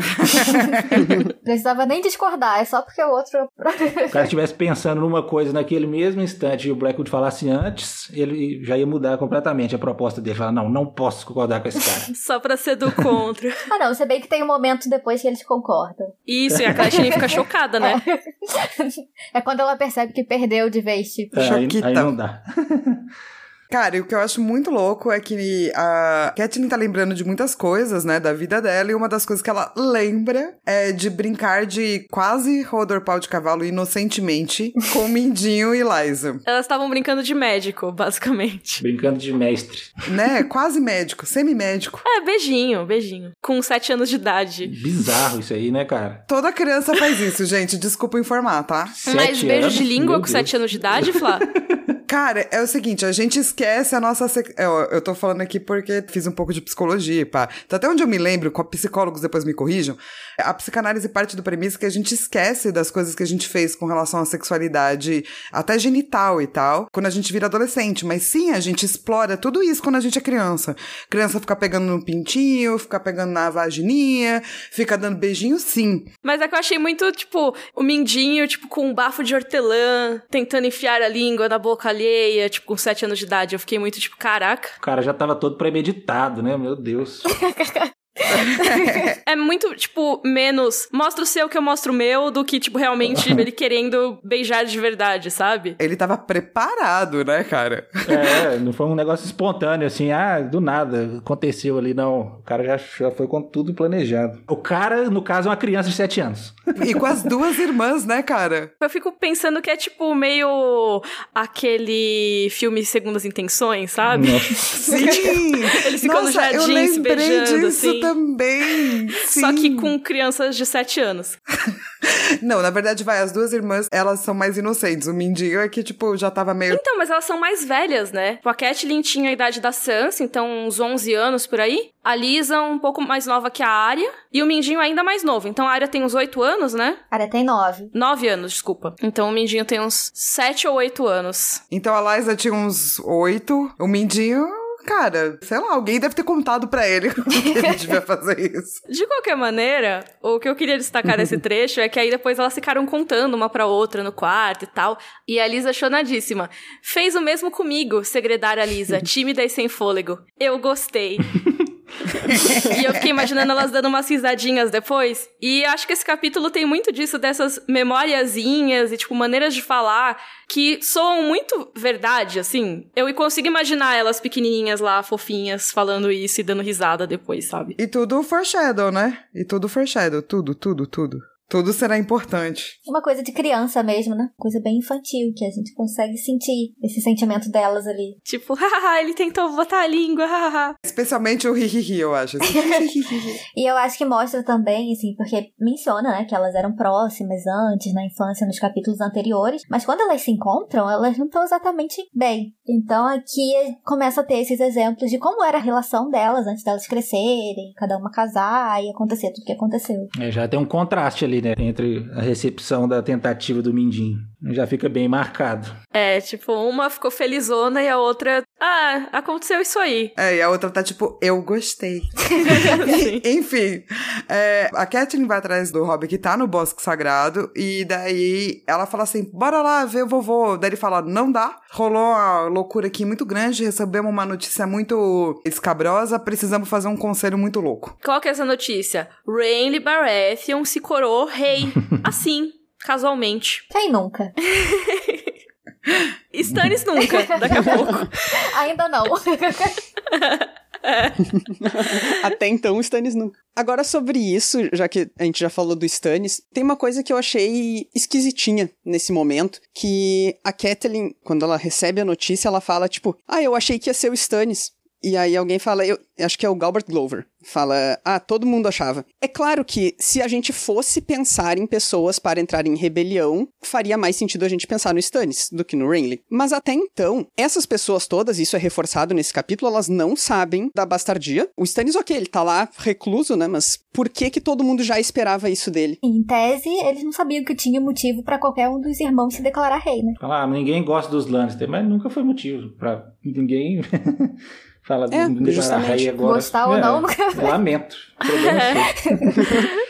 Precisava nem discordar, é só porque o outro. Se o cara estivesse pensando numa coisa naquele mesmo instante e o Blackwood falasse antes, ele já ia mudar completamente a proposta dele. Falar, não, não posso concordar com esse cara. Só pra ser do contra. ah, não, se bem que tem um momento depois que eles concordam. Isso, e a Caitlyn fica chocada, né? É quando ela percebe que perdeu de vez, tipo. É, aí, aí não dá. Cara, e o que eu acho muito louco é que a Catelyn tá lembrando de muitas coisas, né, da vida dela, e uma das coisas que ela lembra é de brincar de quase rodor pau de cavalo inocentemente com Mindinho e Liza. Elas estavam brincando de médico, basicamente. Brincando de mestre. Né? Quase médico, semi-médico. É, beijinho, beijinho. Com sete anos de idade. Bizarro isso aí, né, cara? Toda criança faz isso, gente. Desculpa informar, tá? Mas Sete beijo anos? de língua Meu com Deus. sete anos de idade, Flá? Cara, é o seguinte, a gente esquece a nossa. Sec... Eu, eu tô falando aqui porque fiz um pouco de psicologia, pá. Então, até onde eu me lembro, com psicólogos depois me corrijam, a psicanálise parte do premissa que a gente esquece das coisas que a gente fez com relação à sexualidade, até genital e tal, quando a gente vira adolescente. Mas sim, a gente explora tudo isso quando a gente é criança. Criança fica pegando no pintinho, fica pegando na vagininha, fica dando beijinho, sim. Mas é que eu achei muito, tipo, o mindinho, tipo, com um bafo de hortelã, tentando enfiar a língua na boca alheia, tipo, com sete anos de idade. Eu fiquei muito, tipo, caraca. O cara já tava todo premeditado, né? Meu Deus. é muito, tipo, menos mostra o seu que eu mostro o meu do que, tipo, realmente ele querendo beijar de verdade, sabe? Ele tava preparado, né, cara? É, não foi um negócio espontâneo, assim, ah, do nada, aconteceu ali, não. O cara já, já foi com tudo planejado. O cara, no caso, é uma criança de 7 anos. E com as duas irmãs, né, cara? Eu fico pensando que é, tipo, meio aquele filme Segundas Intenções, sabe? Nossa. Sim! Eles ficam no jardim se beijando, assim. Também. Sim. Só que com crianças de 7 anos. Não, na verdade, vai, as duas irmãs, elas são mais inocentes. O Mindinho é que, tipo, já tava meio. Então, mas elas são mais velhas, né? Tipo, a Kathleen tinha a idade da Sansa, então uns 11 anos por aí. A Lisa um pouco mais nova que a Arya. E o Mindinho ainda mais novo. Então a Arya tem uns 8 anos, né? A Arya tem 9. 9 anos, desculpa. Então o Mindinho tem uns 7 ou 8 anos. Então a Liza tinha uns 8. O Mindinho cara, sei lá, alguém deve ter contado para ele que ele devia fazer isso. De qualquer maneira, o que eu queria destacar desse trecho é que aí depois elas ficaram contando uma pra outra no quarto e tal. E a Lisa chonadíssima. Fez o mesmo comigo, segredar a Lisa, tímida e sem fôlego. Eu gostei. E eu fiquei imaginando elas dando umas risadinhas depois. E acho que esse capítulo tem muito disso, dessas memóriazinhas e, tipo, maneiras de falar que soam muito verdade, assim. Eu consigo imaginar elas pequenininhas lá, fofinhas, falando isso e dando risada depois, sabe? E tudo foreshadow, né? E tudo foreshadow, tudo, tudo, tudo. Tudo será importante. Uma coisa de criança mesmo, né? Coisa bem infantil, que a gente consegue sentir esse sentimento delas ali. Tipo, haha, ele tentou botar a língua, haha. Especialmente o hihihi, eu acho. E eu acho que mostra também, assim, porque menciona, né, que elas eram próximas antes, na infância, nos capítulos anteriores, mas quando elas se encontram, elas não estão exatamente bem. Então aqui começa a ter esses exemplos de como era a relação delas antes delas crescerem, cada uma casar e acontecer tudo que aconteceu. É, já tem um contraste ali ali, né? Entre a recepção da tentativa do Mindinho. Já fica bem marcado. É, tipo, uma ficou felizona e a outra. Ah, aconteceu isso aí. É, e a outra tá tipo, eu gostei. Enfim, é, a Kathleen vai atrás do Rob que tá no Bosque Sagrado, e daí ela fala assim: bora lá ver o vovô. Daí ele fala: não dá. Rolou uma loucura aqui muito grande, recebemos uma notícia muito escabrosa, precisamos fazer um conselho muito louco. Qual que é essa notícia? Rainley Baratheon se coroou rei. assim casualmente. Quem nunca? Stannis nunca, daqui a pouco. Ainda não. Até então, o Stannis nunca. Agora, sobre isso, já que a gente já falou do Stannis, tem uma coisa que eu achei esquisitinha nesse momento, que a Catelyn, quando ela recebe a notícia, ela fala, tipo, ah, eu achei que ia ser o Stannis. E aí alguém fala, eu acho que é o Galbert Glover, fala, ah, todo mundo achava. É claro que se a gente fosse pensar em pessoas para entrar em rebelião, faria mais sentido a gente pensar no Stannis do que no Renly. Mas até então, essas pessoas todas, isso é reforçado nesse capítulo, elas não sabem da bastardia. O Stannis, ok, ele tá lá recluso, né, mas por que que todo mundo já esperava isso dele? Em tese, eles não sabiam que tinha motivo para qualquer um dos irmãos se declarar rei, né? Ah, ninguém gosta dos Lannister, mas nunca foi motivo para ninguém Fala é, do justamente. agora. Gostar ou é, não, Lamento.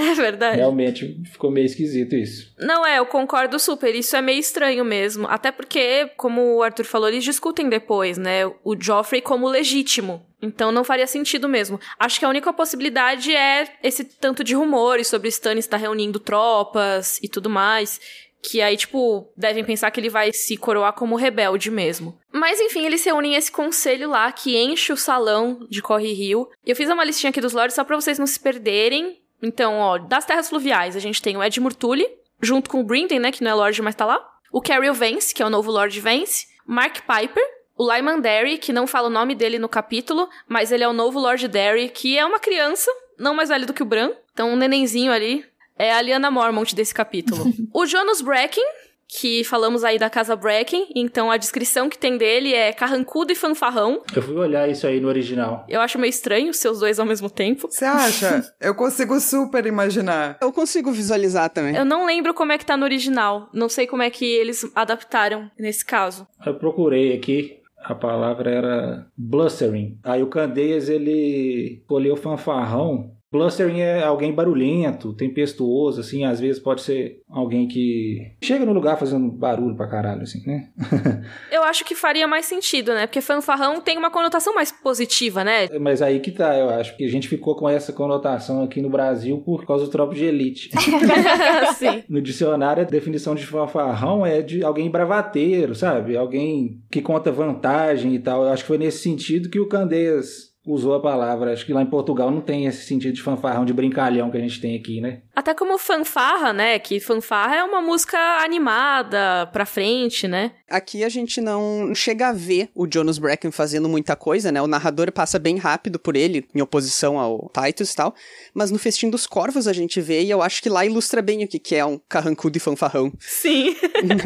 É verdade. Realmente ficou meio esquisito isso. Não é, eu concordo super. Isso é meio estranho mesmo. Até porque, como o Arthur falou, eles discutem depois, né? O Joffrey como legítimo. Então não faria sentido mesmo. Acho que a única possibilidade é esse tanto de rumores sobre Stannis estar reunindo tropas e tudo mais que aí, tipo, devem pensar que ele vai se coroar como rebelde mesmo. Mas enfim, eles se unem esse conselho lá que enche o salão de Corre Rio. Eu fiz uma listinha aqui dos lords só pra vocês não se perderem. Então, ó, das terras fluviais, a gente tem o Ed Murtully, junto com o Brinden, né, que não é Lorde, mas tá lá. O Carriel Vance, que é o novo Lord Vance. Mark Piper, o Lyman Derry, que não fala o nome dele no capítulo, mas ele é o novo Lord Derry, que é uma criança, não mais velho do que o Bran. Então, um nenenzinho ali, é a Liana Mormont desse capítulo. o Jonas Bracken, que falamos aí da Casa Bracken, então a descrição que tem dele é carrancudo e fanfarrão. Eu fui olhar isso aí no original. Eu acho meio estranho ser os dois ao mesmo tempo. Você acha? Eu consigo super imaginar. Eu consigo visualizar também. Eu não lembro como é que tá no original. Não sei como é que eles adaptaram nesse caso. Eu procurei aqui. A palavra era blustering. Aí o Candeias ele escolheu fanfarrão Blustering é alguém barulhento, tempestuoso, assim, às vezes pode ser alguém que chega no lugar fazendo barulho pra caralho, assim, né? eu acho que faria mais sentido, né? Porque fanfarrão tem uma conotação mais positiva, né? Mas aí que tá, eu acho que a gente ficou com essa conotação aqui no Brasil por causa do tropo de elite. Sim. No dicionário, a definição de fanfarrão é de alguém bravateiro, sabe? Alguém que conta vantagem e tal. Eu acho que foi nesse sentido que o Candeias usou a palavra. Acho que lá em Portugal não tem esse sentido de fanfarrão, de brincalhão que a gente tem aqui, né? Até como fanfarra, né? Que fanfarra é uma música animada, pra frente, né? Aqui a gente não chega a ver o Jonas Bracken fazendo muita coisa, né? O narrador passa bem rápido por ele, em oposição ao Titus e tal. Mas no Festim dos Corvos a gente vê, e eu acho que lá ilustra bem o que é um carrancudo e fanfarrão. Sim.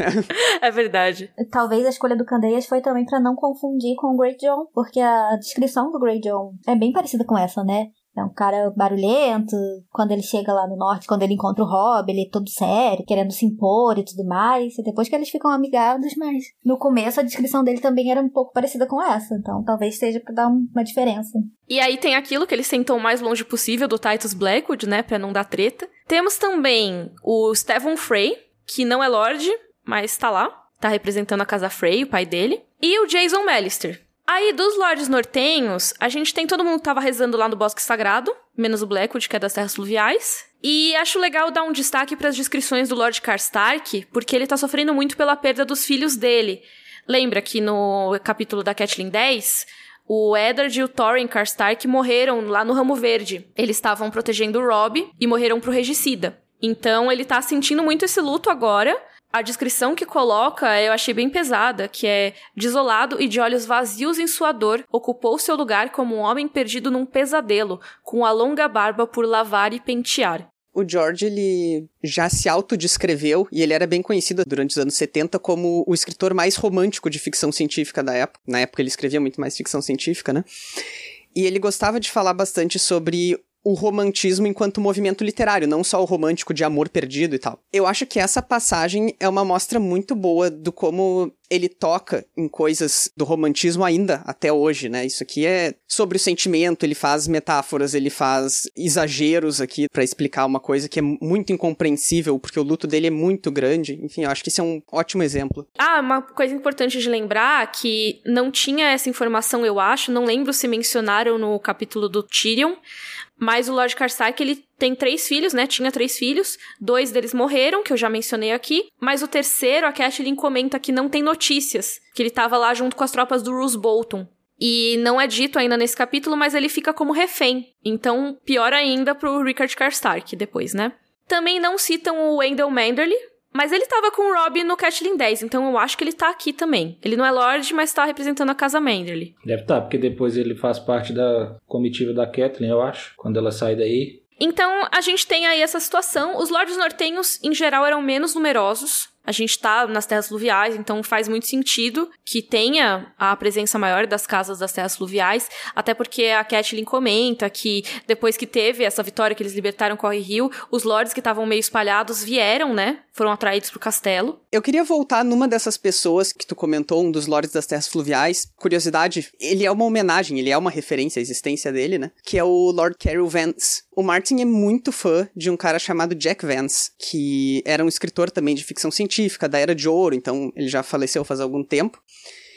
é verdade. Talvez a escolha do Candeias foi também para não confundir com o Great John, porque a descrição do Great John é bem parecida com essa, né? É um cara barulhento. Quando ele chega lá no norte, quando ele encontra o Rob, ele é todo sério, querendo se impor e tudo mais. E depois que eles ficam amigados, mas no começo a descrição dele também era um pouco parecida com essa. Então talvez seja pra dar uma diferença. E aí tem aquilo que eles sentam o mais longe possível do Titus Blackwood, né? Pra não dar treta. Temos também o Stephen Frey, que não é Lorde, mas tá lá. Tá representando a casa Frey, o pai dele. E o Jason Mellister, Aí, dos Lordes Nortenhos, a gente tem todo mundo que tava rezando lá no Bosque Sagrado, menos o Blackwood, que é das Terras Fluviais. E acho legal dar um destaque para as descrições do Lord Karstark, porque ele tá sofrendo muito pela perda dos filhos dele. Lembra que no capítulo da Catelyn 10, o Eddard e o Thorin Karstark morreram lá no Ramo Verde. Eles estavam protegendo o Robb e morreram pro regicida. Então ele tá sentindo muito esse luto agora, a descrição que coloca eu achei bem pesada, que é desolado e de olhos vazios em sua dor, ocupou seu lugar como um homem perdido num pesadelo, com a longa barba por lavar e pentear. O George, ele já se autodescreveu, e ele era bem conhecido durante os anos 70 como o escritor mais romântico de ficção científica da época. Na época ele escrevia muito mais ficção científica, né? E ele gostava de falar bastante sobre o romantismo enquanto movimento literário, não só o romântico de amor perdido e tal. Eu acho que essa passagem é uma mostra muito boa do como ele toca em coisas do romantismo ainda até hoje, né? Isso aqui é sobre o sentimento, ele faz metáforas, ele faz exageros aqui para explicar uma coisa que é muito incompreensível, porque o luto dele é muito grande. Enfim, eu acho que isso é um ótimo exemplo. Ah, uma coisa importante de lembrar que não tinha essa informação, eu acho, não lembro se mencionaram no capítulo do Tyrion, mas o Lord Karstark, ele tem três filhos, né? Tinha três filhos. Dois deles morreram, que eu já mencionei aqui. Mas o terceiro, a Catelyn comenta que não tem notícias. Que ele tava lá junto com as tropas do Roose Bolton. E não é dito ainda nesse capítulo, mas ele fica como refém. Então, pior ainda pro Rickard Karstark depois, né? Também não citam o Wendell Manderly, mas ele tava com o Rob no Catlin 10, então eu acho que ele tá aqui também. Ele não é Lorde, mas tá representando a casa Manderly. Deve estar, tá, porque depois ele faz parte da comitiva da Kathleen, eu acho, quando ela sai daí. Então, a gente tem aí essa situação. Os Lordes Nortenhos, em geral, eram menos numerosos. A gente tá nas terras fluviais, então faz muito sentido que tenha a presença maior das casas das terras fluviais, até porque a Catelyn comenta que depois que teve essa vitória que eles libertaram Corre Rio, os lords que estavam meio espalhados vieram, né? Foram atraídos pro castelo. Eu queria voltar numa dessas pessoas que tu comentou, um dos lords das terras fluviais. Curiosidade, ele é uma homenagem, ele é uma referência à existência dele, né? Que é o Lord Carol Vance. O Martin é muito fã de um cara chamado Jack Vance, que era um escritor também de ficção científica da Era de Ouro, então ele já faleceu faz algum tempo.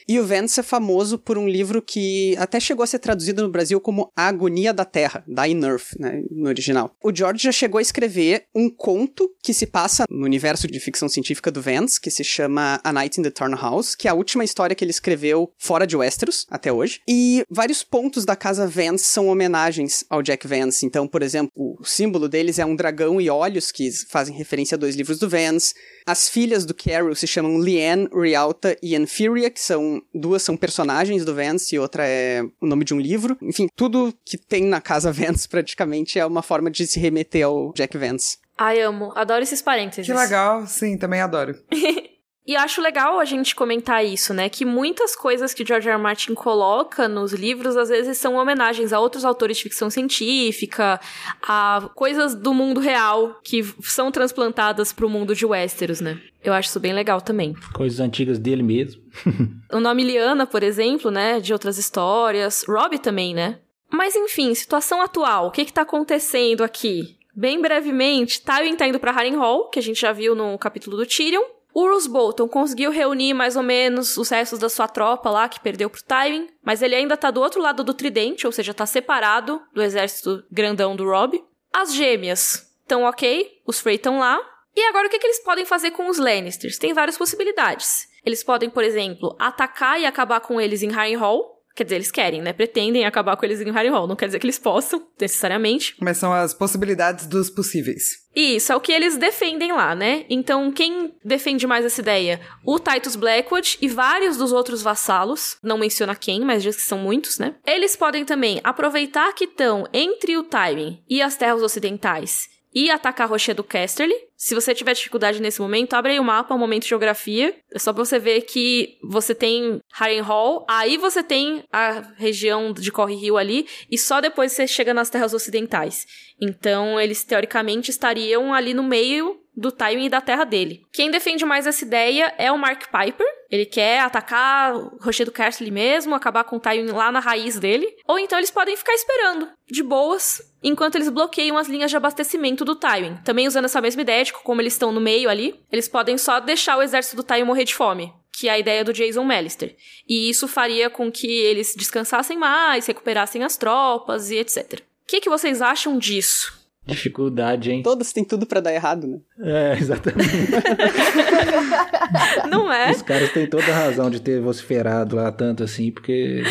E o Vance é famoso por um livro que até chegou a ser traduzido no Brasil como A Agonia da Terra, da Inerf, né, no original. O George já chegou a escrever um conto que se passa no universo de ficção científica do Vance, que se chama A Night in the Turn House, que é a última história que ele escreveu fora de Westeros, até hoje. E vários pontos da casa Vance são homenagens ao Jack Vance. Então, por exemplo, o símbolo deles é um dragão e olhos, que fazem referência a dois livros do Vance. As filhas do Carol se chamam Leanne, Rialta e Anfiria, que são duas são personagens do Vance e outra é o nome de um livro. Enfim, tudo que tem na casa Vance praticamente é uma forma de se remeter ao Jack Vance. Ai, amo. Adoro esses parênteses. Que legal. Sim, também adoro. E acho legal a gente comentar isso, né? Que muitas coisas que George R. R. Martin coloca nos livros, às vezes, são homenagens a outros autores de ficção científica, a coisas do mundo real que são transplantadas para o mundo de Westeros, né? Eu acho isso bem legal também. Coisas antigas dele mesmo. o nome Liana, por exemplo, né? De outras histórias. Rob também, né? Mas enfim, situação atual. O que, que tá acontecendo aqui? Bem brevemente, Tywin tá indo pra Harrenhal, que a gente já viu no capítulo do Tyrion. Urus Bolton conseguiu reunir mais ou menos os restos da sua tropa lá, que perdeu pro Tywin, mas ele ainda tá do outro lado do tridente, ou seja, tá separado do exército grandão do Robb. As gêmeas estão ok, os Frey estão lá. E agora o que, que eles podem fazer com os Lannisters? Tem várias possibilidades. Eles podem, por exemplo, atacar e acabar com eles em Harrenhal, Quer dizer, eles querem, né? Pretendem acabar com eles em Harrenhal. Não quer dizer que eles possam, necessariamente. Mas são as possibilidades dos possíveis. Isso, é o que eles defendem lá, né? Então, quem defende mais essa ideia? O Titus Blackwood e vários dos outros vassalos. Não menciona quem, mas diz que são muitos, né? Eles podem também aproveitar que estão entre o Tywin e as terras ocidentais e atacar a Rochedo Casterly. Se você tiver dificuldade nesse momento, abre aí o mapa, o momento de geografia. É só pra você ver que você tem Harrenhal, aí você tem a região de Corre Rio ali, e só depois você chega nas terras ocidentais. Então, eles teoricamente estariam ali no meio do Tywin e da terra dele. Quem defende mais essa ideia é o Mark Piper. Ele quer atacar o Rochedo Casterly mesmo, acabar com o Tywin lá na raiz dele. Ou então eles podem ficar esperando, de boas, enquanto eles bloqueiam as linhas de abastecimento do Tywin. Também usando essa mesma ideia de como eles estão no meio ali, eles podem só deixar o exército do Tywin morrer de fome. Que é a ideia do Jason Mallister. E isso faria com que eles descansassem mais, recuperassem as tropas e etc. O que, que vocês acham disso? Dificuldade, hein? Todos têm tudo para dar errado, né? É, exatamente. Não é? Os caras têm toda a razão de ter vociferado lá tanto assim, porque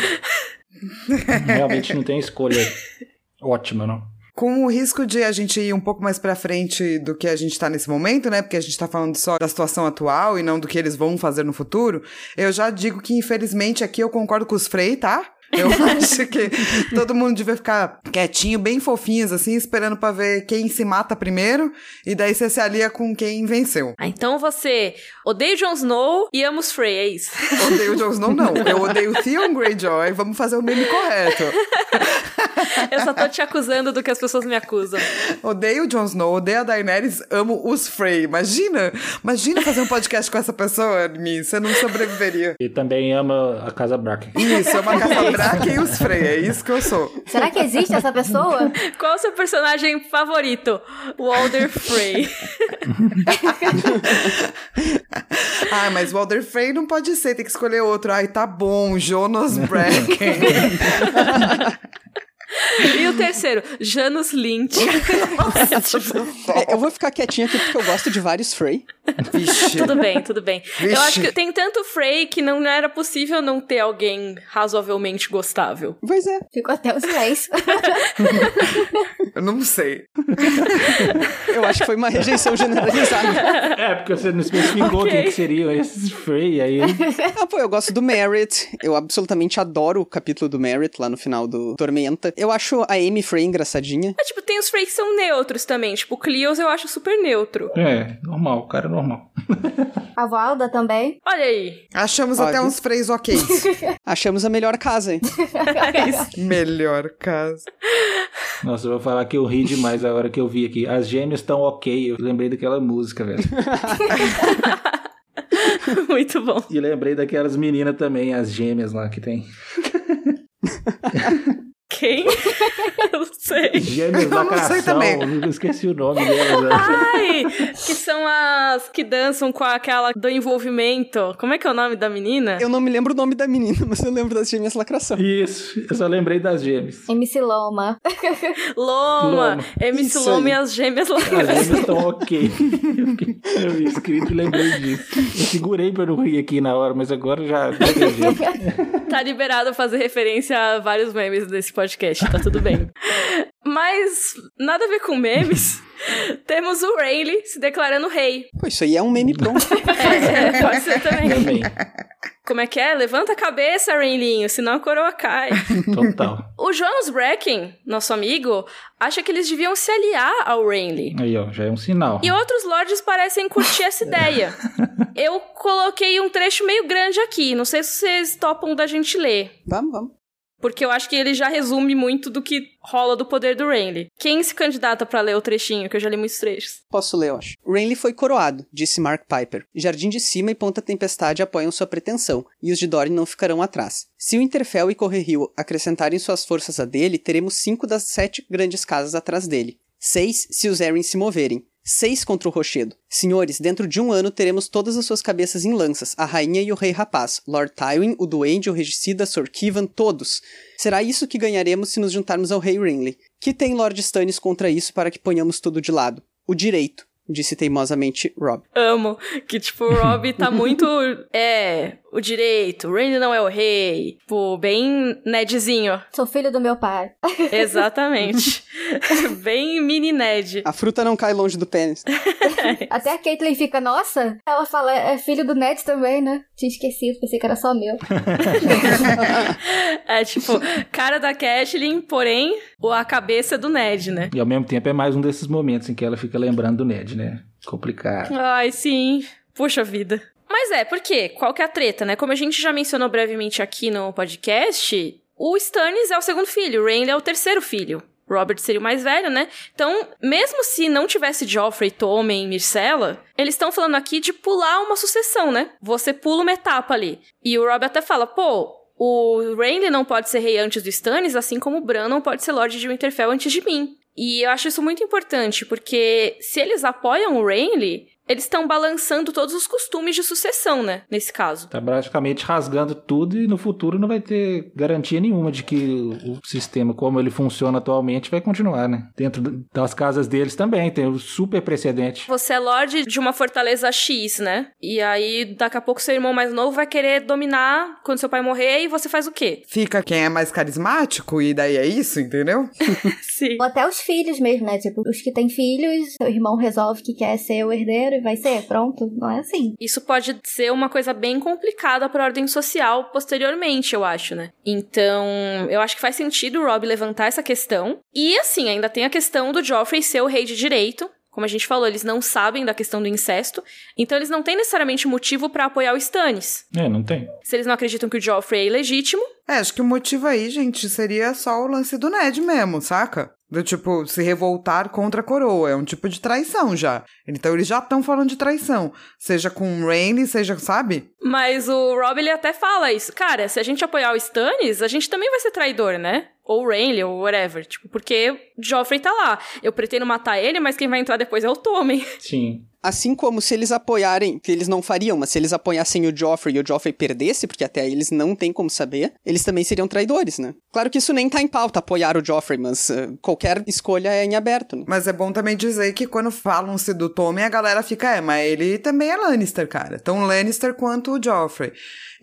realmente não tem escolha ótima, não. Com o risco de a gente ir um pouco mais pra frente do que a gente tá nesse momento, né? Porque a gente tá falando só da situação atual e não do que eles vão fazer no futuro. Eu já digo que, infelizmente, aqui eu concordo com os Frey, tá? Eu acho que todo mundo devia ficar quietinho, bem fofinhos, assim, esperando para ver quem se mata primeiro, e daí você se alia com quem venceu. Ah, então você odeia Jon Snow e ama os Frey, é isso? Odeio Jon Snow, não. Eu odeio Theon Greyjoy, vamos fazer o meme correto. Eu só tô te acusando do que as pessoas me acusam. Odeio Jon Snow, odeio a Daenerys, amo os Frey. Imagina, imagina fazer um podcast com essa pessoa, Mi, você não sobreviveria. E também ama a Casa Bracken. Isso, ama a Casa Bracken e os Frey, é isso que eu sou. Será que existe essa pessoa? Qual o seu personagem favorito? Walder Frey. ah, mas Walder Frey não pode ser, tem que escolher outro. Ai, tá bom, Jonas Bracken. E o terceiro, Janus Lynch. É, eu vou ficar quietinha aqui porque eu gosto de vários Frey. Vixe. tudo bem, tudo bem. Vixe. Eu acho que tem tanto Frey que não era possível não ter alguém razoavelmente gostável. Pois é. Ficou até o silêncio. Eu não sei. Eu acho que foi uma rejeição generalizada. É, porque você não especificou Ok. quem que seriam esses Frey, aí... Ah, pô, eu gosto do Merit. Eu absolutamente adoro o capítulo do Merit lá no final do Tormenta. Eu acho a Amy Frey engraçadinha. Mas, tipo, tem os Frey que são neutros também. Tipo, o Cleos eu acho super neutro. É, normal, o cara é normal. A Valda também. Olha aí. Achamos Olha. até uns Freys ok. Achamos a melhor casa, hein? Melhor caso. Nossa, eu vou falar que eu ri demais a hora que eu vi aqui. As gêmeas estão ok. Eu lembrei daquela música, velho. Muito bom. E lembrei daquelas meninas também, as gêmeas lá que tem. Quem? eu não sei. Gêmeas Eu não sei lacração. também. Eu esqueci o nome delas. né? Ai, que são as que dançam com aquela do envolvimento. Como é que é o nome da menina? Eu não me lembro o nome da menina, mas eu lembro das gêmeas lacração. Isso, eu só lembrei das gêmeas. MC Loma. Loma. Loma. MC Isso Loma aí. e as gêmeas As lá. gêmeas estão ok. Eu vi escrito e lembrei disso. Eu segurei pra não rir aqui na hora, mas agora já. Tá liberado fazer referência a vários memes desse podcast, tá tudo bem. Mas nada a ver com memes. Temos o Rayleigh se declarando rei. Pô, isso aí é um meme pronto. É, pode ser também. Também. Como é que é? Levanta a cabeça, Rainlinho, senão a coroa cai. Total. o Jonas Bracken, nosso amigo, acha que eles deviam se aliar ao Rainley. Aí, ó, já é um sinal. E outros lords parecem curtir essa ideia. Eu coloquei um trecho meio grande aqui, não sei se vocês topam da gente ler. Vamos, vamos. Porque eu acho que ele já resume muito do que rola do poder do Renly. Quem se candidata para ler o trechinho, que eu já li muitos trechos? Posso ler, eu acho. Renly foi coroado, disse Mark Piper. Jardim de Cima e Ponta Tempestade apoiam sua pretensão, e os de Dorne não ficarão atrás. Se o Interfell e Correrio acrescentarem suas forças a dele, teremos cinco das sete grandes casas atrás dele. Seis se os Arryn se moverem. Seis contra o Rochedo. Senhores, dentro de um ano teremos todas as suas cabeças em lanças, a rainha e o rei rapaz, Lord Tywin, o duende, o regicida, Sor Kivan, todos. Será isso que ganharemos se nos juntarmos ao rei Renly. Que tem Lord Stannis contra isso para que ponhamos tudo de lado? O direito, disse teimosamente Rob. Amo. Que, tipo, o Rob tá muito. É, o direito, o Randy não é o rei. Tipo, bem Nedzinho. Sou filho do meu pai. Exatamente. bem mini Ned. A fruta não cai longe do pênis. Até a Caitlyn fica, nossa, ela fala, é filho do Ned também, né? Tinha esquecido, pensei que era só meu. é tipo, cara da Caitlyn, porém, a cabeça do Ned, né? E ao mesmo tempo é mais um desses momentos em que ela fica lembrando do Ned, né? Complicado. Ai, sim. Puxa vida. Mas é, por quê? Qual que é a treta, né? Como a gente já mencionou brevemente aqui no podcast, o Stannis é o segundo filho, o Rhaenyra é o terceiro filho. Robert seria o mais velho, né? Então, mesmo se não tivesse Joffrey, Tommen Myrcella, eles estão falando aqui de pular uma sucessão, né? Você pula uma etapa ali. E o Robert até fala, pô, o Renly não pode ser rei antes do Stannis, assim como o Bran não pode ser Lorde de Winterfell antes de mim. E eu acho isso muito importante, porque se eles apoiam o Renly, eles estão balançando todos os costumes de sucessão, né? Nesse caso. Tá praticamente rasgando tudo e no futuro não vai ter garantia nenhuma de que o sistema, como ele funciona atualmente, vai continuar, né? Dentro das casas deles também, tem o super precedente. Você é lorde de uma fortaleza X, né? E aí, daqui a pouco, seu irmão mais novo vai querer dominar quando seu pai morrer e você faz o quê? Fica quem é mais carismático e daí é isso, entendeu? Sim. Ou até os filhos mesmo, né? Tipo, os que têm filhos, seu irmão resolve que quer ser o herdeiro vai ser, pronto. Não é assim. Isso pode ser uma coisa bem complicada para a ordem social posteriormente, eu acho, né? Então, eu acho que faz sentido o Rob levantar essa questão. E assim, ainda tem a questão do Joffrey ser o rei de direito. Como a gente falou, eles não sabem da questão do incesto, então eles não têm necessariamente motivo para apoiar o Stannis. É, não tem. Se eles não acreditam que o Joffrey é ilegítimo. É, acho que o motivo aí, gente, seria só o lance do Ned mesmo, saca? Do tipo, se revoltar contra a coroa. É um tipo de traição já. Então eles já estão falando de traição. Seja com o Rainy, seja, sabe? Mas o Rob, ele até fala isso. Cara, se a gente apoiar o Stannis, a gente também vai ser traidor, né? Ou o Renly, ou whatever. Tipo, porque Joffrey tá lá. Eu pretendo matar ele, mas quem vai entrar depois é o Tommen. Sim. Assim como se eles apoiarem, que eles não fariam, mas se eles apoiassem o Joffrey e o Joffrey perdesse, porque até aí eles não têm como saber, eles também seriam traidores, né? Claro que isso nem tá em pauta, apoiar o Joffrey, mas uh, qualquer escolha é em aberto, né? Mas é bom também dizer que quando falam-se do Tommen, a galera fica, é, mas ele também é Lannister, cara. Tão Lannister quanto o Joffrey.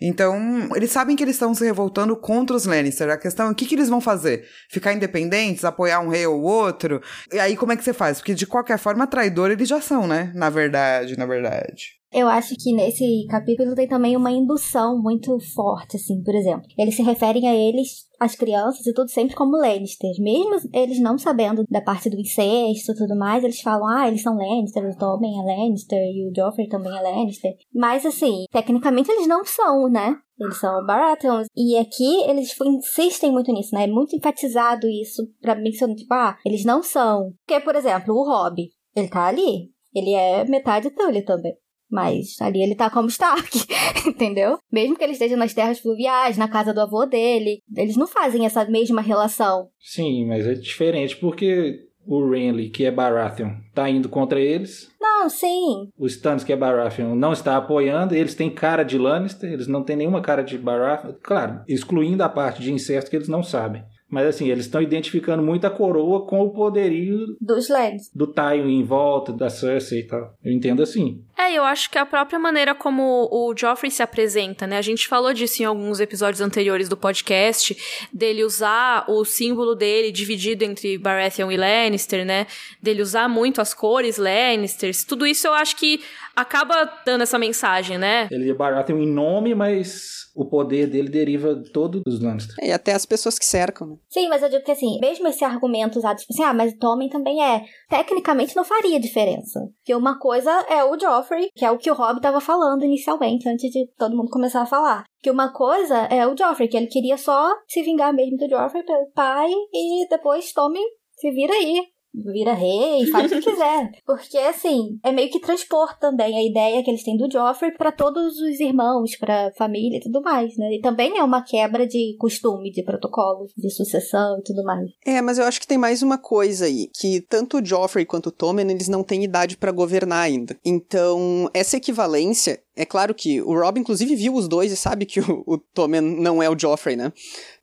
Então, eles sabem que eles estão se revoltando contra os Lannister. A questão é o que, que eles vão fazer? Ficar independentes, apoiar um rei ou outro? E aí, como é que você faz? Porque de qualquer forma, traidor eles já são, né? Na verdade, na verdade. Eu acho que nesse capítulo tem também uma indução muito forte, assim, por exemplo. Eles se referem a eles, as crianças e tudo, sempre como Lannisters. Mesmo eles não sabendo da parte do incesto e tudo mais, eles falam, ah, eles são Lannister, o Tommen é Lannister e o Joffrey também é Lannister. Mas, assim, tecnicamente eles não são, né? Eles são Baratheons. E aqui eles insistem muito nisso, né? É muito enfatizado isso pra mencionar, tipo, ah, eles não são. Porque, por exemplo, o Robb, ele tá ali. Ele é metade Tully também. Mas ali ele tá como Stark, entendeu? Mesmo que ele esteja nas terras fluviais, na casa do avô dele, eles não fazem essa mesma relação. Sim, mas é diferente porque o Renly, que é Baratheon, tá indo contra eles. Não, sim. O Stannis, que é Baratheon, não está apoiando. Eles têm cara de Lannister, eles não têm nenhuma cara de Baratheon. Claro, excluindo a parte de incesto que eles não sabem. Mas assim, eles estão identificando muito a coroa com o poderio Dos Lands. do Tywin em volta, da Cersei e tal. Eu entendo assim. É, eu acho que a própria maneira como o Joffrey se apresenta, né? A gente falou disso em alguns episódios anteriores do podcast, dele usar o símbolo dele dividido entre Baratheon e Lannister, né? Dele usar muito as cores Lannisters. Tudo isso eu acho que acaba dando essa mensagem, né? Ele é Baratheon em nome, mas o poder dele deriva todo dos Lannister. E até as pessoas que cercam, né? Sim, mas eu digo que assim, mesmo esse argumento usado, tipo assim, ah, mas o Tommen também é. Tecnicamente não faria diferença. Porque uma coisa é o Joffrey, que é o que o Rob tava falando inicialmente, antes de todo mundo começar a falar. Que uma coisa é o Joffrey, que ele queria só se vingar mesmo do Joffrey pelo pai, e depois Tommen se vira aí. Vira rei, faz o que quiser. Porque, assim, é meio que transpor também a ideia que eles têm do Joffrey pra todos os irmãos, pra família e tudo mais, né? E também é uma quebra de costume, de protocolo, de sucessão e tudo mais. É, mas eu acho que tem mais uma coisa aí, que tanto o Joffrey quanto o Tommen, eles não têm idade pra governar ainda. Então, essa equivalência, é claro que o Rob inclusive viu os dois e sabe que o, o Tommen não é o Joffrey, né?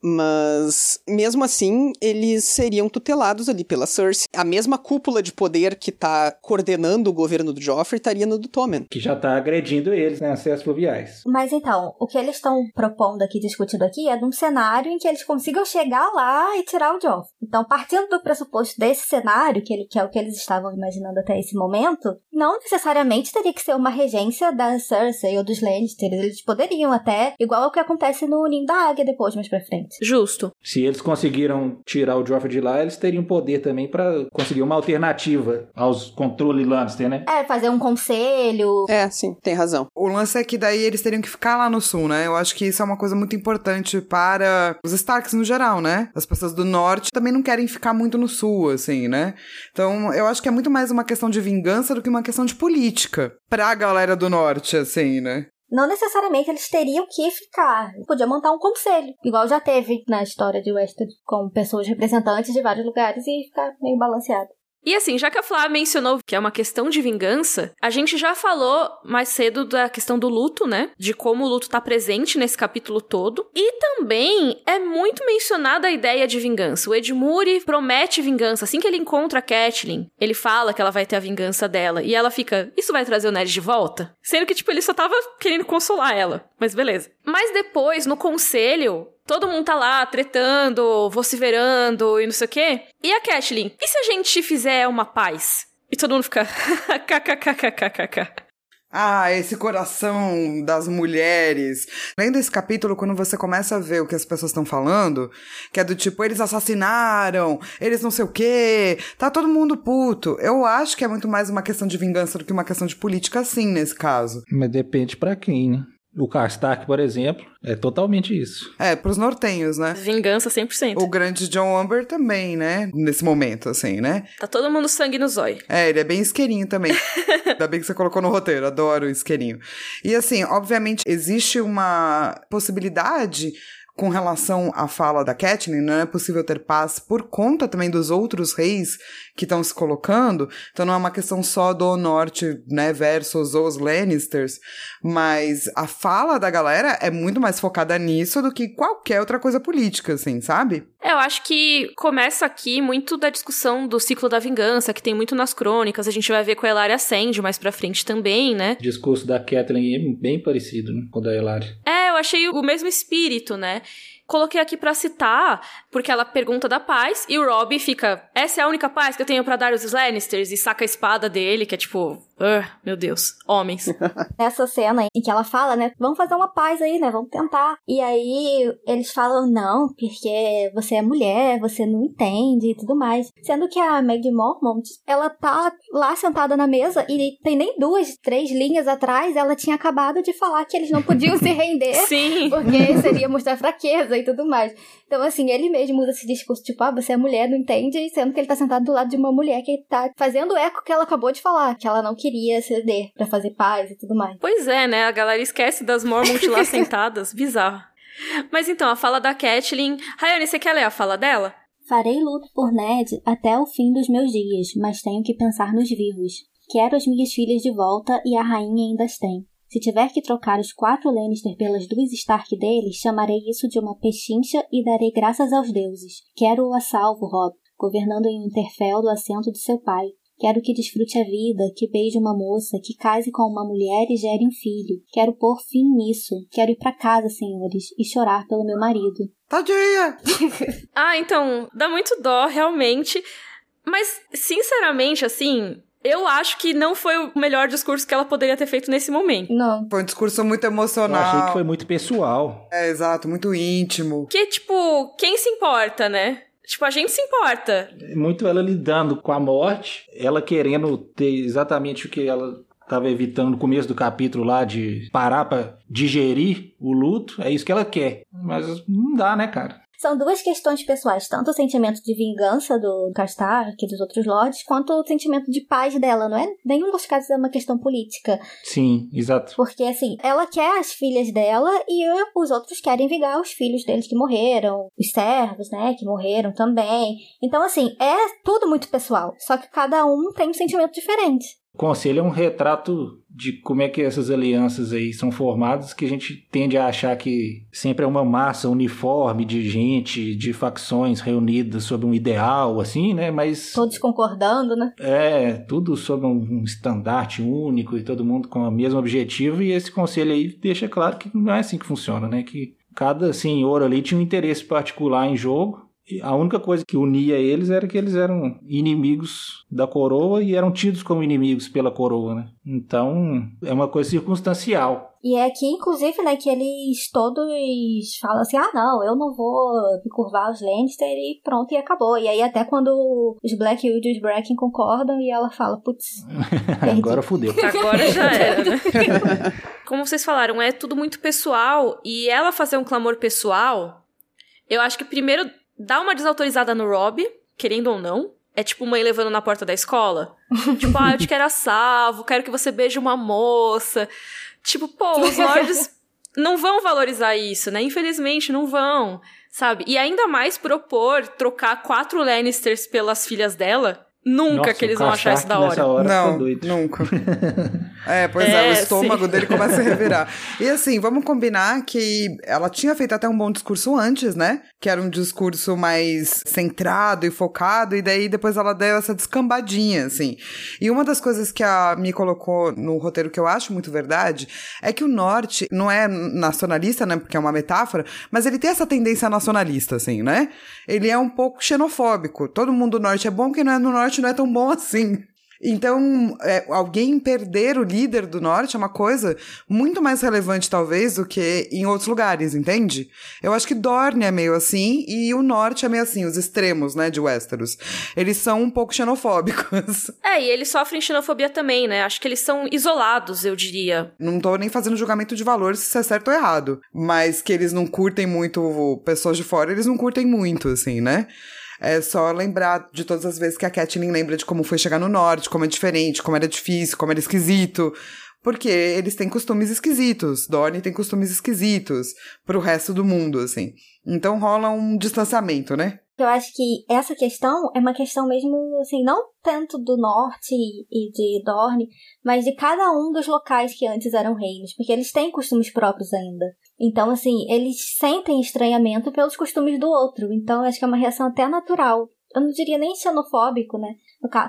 Mas, mesmo assim, eles seriam tutelados ali pela Cersei. A mesma cúpula de poder que tá coordenando o governo do Joffrey estaria no do Tommen. Que já tá agredindo eles, né? Acessos fluviais. Mas então, o que eles estão propondo aqui, discutindo aqui, é de um cenário em que eles consigam chegar lá e tirar o Joffrey. Então, partindo do pressuposto desse cenário, que, ele, que é o que eles estavam imaginando até esse momento, não necessariamente teria que ser uma regência da Cersei ou dos Lannister. Eles poderiam até, igual ao que acontece no Ninho da Águia depois, mais pra frente. Justo. Se eles conseguiram tirar o Joffrey de lá, eles teriam poder também pra conseguir uma alternativa aos controles Lannister, né? É, fazer um conselho. É, sim, tem razão. O lance é que daí eles teriam que ficar lá no sul, né? Eu acho que isso é uma coisa muito importante para os Starks no geral, né? As pessoas do norte também não querem ficar muito no sul, assim, né? Então, eu acho que é muito mais uma questão de vingança do que uma questão de política pra galera do norte, assim, né? Não necessariamente eles teriam que ficar. Podia montar um conselho, igual já teve na história de Westwood, com pessoas representantes de vários lugares e ficar meio balanceado. E assim, já que a Flá mencionou que é uma questão de vingança, a gente já falou mais cedo da questão do luto, né? De como o luto tá presente nesse capítulo todo. E também é muito mencionada a ideia de vingança. O Edmure promete vingança. Assim que ele encontra a Catelyn, ele fala que ela vai ter a vingança dela. E ela fica, isso vai trazer o Ned de volta? Sendo que, tipo, ele só tava querendo consolar ela. Mas beleza. Mas depois, no conselho, todo mundo tá lá tretando, vociferando e não sei o quê. E a Catelyn, e se a gente fizer uma paz? E todo mundo fica kkkkkkk. Ah, esse coração das mulheres. Lendo esse capítulo, quando você começa a ver o que as pessoas estão falando, que é do tipo, eles assassinaram, eles não sei o quê, tá todo mundo puto. Eu acho que é muito mais uma questão de vingança do que uma questão de política, sim, nesse caso. Mas depende pra quem, né? O Karstark, por exemplo, é totalmente isso. É, pros nortenhos, né? Vingança 100%. O grande John Amber também, né? Nesse momento, assim, né? Tá todo mundo sangue no zóio. É, ele é bem isqueirinho também. Ainda bem que você colocou no roteiro, adoro o isqueirinho. E assim, obviamente, existe uma possibilidade com relação à fala da Catelyn, não é possível ter paz por conta também dos outros reis que estão se colocando. Então não é uma questão só do norte, né, versus os Lannisters, mas a fala da galera é muito mais focada nisso do que qualquer outra coisa política, assim, sabe? É, eu acho que começa aqui muito da discussão do ciclo da vingança, que tem muito nas crônicas. A gente vai ver com a Elaria Sand mais pra frente também, né? O discurso da Kathleen é bem parecido né, com o da Elaria. É, eu achei o mesmo espírito, né? Coloquei aqui pra citar, porque ela pergunta da paz, e o Robb fica, essa é a única paz que eu tenho pra dar os Lannisters, e saca a espada dele, que é tipo, "Ah, meu Deus, homens. Nessa cena em que ela fala, né? Vamos fazer uma paz aí, né? Vamos tentar. E aí eles falam, não, porque você é mulher, você não entende e tudo mais. Sendo que a Meg Mormont, ela tá lá sentada na mesa e tem nem duas, três linhas atrás, ela tinha acabado de falar que eles não podiam se render. Sim. Porque seria mostrar fraqueza e tudo mais. Então, assim, ele mesmo usa esse discurso, tipo, ah, você é mulher, não entende, sendo que ele tá sentado do lado de uma mulher que tá fazendo eco que ela acabou de falar, que ela não queria ceder pra fazer paz e tudo mais. Pois é, né? A galera esquece das Mormont lá sentadas. Bizarro. Mas então, a fala da Catelyn. Rayane, você quer ler a fala dela? Farei luto por Ned até o fim dos meus dias, mas tenho que pensar nos vivos. Quero as minhas filhas de volta e a rainha ainda as tem. Se tiver que trocar os quatro Lannister pelas duas Stark deles, chamarei isso de uma pechincha e darei graças aos deuses. Quero-o a salvo, Rob, governando em Winterfell do assento de seu pai. Quero que desfrute a vida, que beije uma moça, que case com uma mulher e gere um filho. Quero pôr fim nisso. Quero ir para casa, senhores, e chorar pelo meu marido. Tadinha! ah, então, dá muito dó, realmente. Mas, sinceramente, assim, eu acho que não foi o melhor discurso que ela poderia ter feito nesse momento. Não. Foi um discurso muito emocional. Eu achei que foi muito pessoal. É, exato, muito íntimo. Que, tipo, quem se importa, né? Tipo, a gente se importa. Muito ela lidando com a morte, ela querendo ter exatamente o que ela estava evitando no começo do capítulo lá de parar para digerir o luto, é isso que ela quer. Mas não dá, né, cara? São duas questões pessoais, tanto o sentimento de vingança do Castar, aqui dos outros lords, quanto o sentimento de paz dela, não é? Nenhum dos casos é uma questão política. Sim, exato. Porque, assim, ela quer as filhas dela e os outros querem vingar os filhos deles que morreram, os servos, né, que morreram também. Então, assim, é tudo muito pessoal, só que cada um tem um sentimento diferente. Conselho é um retrato de como é que essas alianças aí são formadas, que a gente tende a achar que sempre é uma massa uniforme de gente, de facções reunidas sob um ideal, assim, né? Mas. Todos concordando, né? É, tudo sob um estandarte único e todo mundo com o mesmo objetivo, e esse conselho aí deixa claro que não é assim que funciona, né? Que cada senhor ali tinha um interesse particular em jogo a única coisa que unia eles era que eles eram inimigos da coroa e eram tidos como inimigos pela coroa, né? Então, é uma coisa circunstancial. E é aqui, inclusive, né, que eles todos falam assim: ah, não, eu não vou me curvar aos Lannister e pronto, e acabou. E aí, até quando os Blackwood e os Bracken concordam, e ela fala: putz, agora fudeu. Agora já era, né? Como vocês falaram, é tudo muito pessoal, e ela fazer um clamor pessoal, eu acho que primeiro dá uma desautorizada no Rob, querendo ou não. É tipo mãe levando na porta da escola. tipo, ah, eu te quero a salvo, quero que você beije uma moça. Tipo, pô, os lords não vão valorizar isso, né? Infelizmente, não vão, sabe? E ainda mais propor trocar quatro Lannisters pelas filhas dela. Nunca Nossa, que eles vão achar isso da hora. hora não, nunca. é, pois é, é o estômago sim. dele começa a revirar. E assim, vamos combinar que ela tinha feito até um bom discurso antes, né? Que era um discurso mais centrado e focado, e daí depois ela deu essa descambadinha, assim. E uma das coisas que a me colocou no roteiro que eu acho muito verdade é que o norte não é nacionalista, né? Porque é uma metáfora, mas ele tem essa tendência nacionalista, assim, né? Ele é um pouco xenofóbico. Todo mundo do norte é bom, quem não é no norte não é tão bom assim. Então, é, alguém perder o líder do norte é uma coisa muito mais relevante, talvez, do que em outros lugares, entende? Eu acho que Dorne é meio assim e o norte é meio assim, os extremos, né, de Westeros. Eles são um pouco xenofóbicos. É, e eles sofrem xenofobia também, né? Acho que eles são isolados, eu diria. Não tô nem fazendo julgamento de valor se isso é certo ou errado, mas que eles não curtem muito pessoas de fora, eles não curtem muito, assim, né? É só lembrar de todas as vezes que a Catelyn lembra de como foi chegar no norte, como é diferente, como era difícil, como era esquisito. Porque eles têm costumes esquisitos. Dorne tem costumes esquisitos pro resto do mundo, assim. Então rola um distanciamento, né? Eu acho que essa questão é uma questão mesmo, assim, não tanto do norte e de Dorne, mas de cada um dos locais que antes eram reinos, porque eles têm costumes próprios ainda. Então, assim, eles sentem estranhamento pelos costumes do outro. Então, acho que é uma reação até natural. Eu não diria nem xenofóbico, né?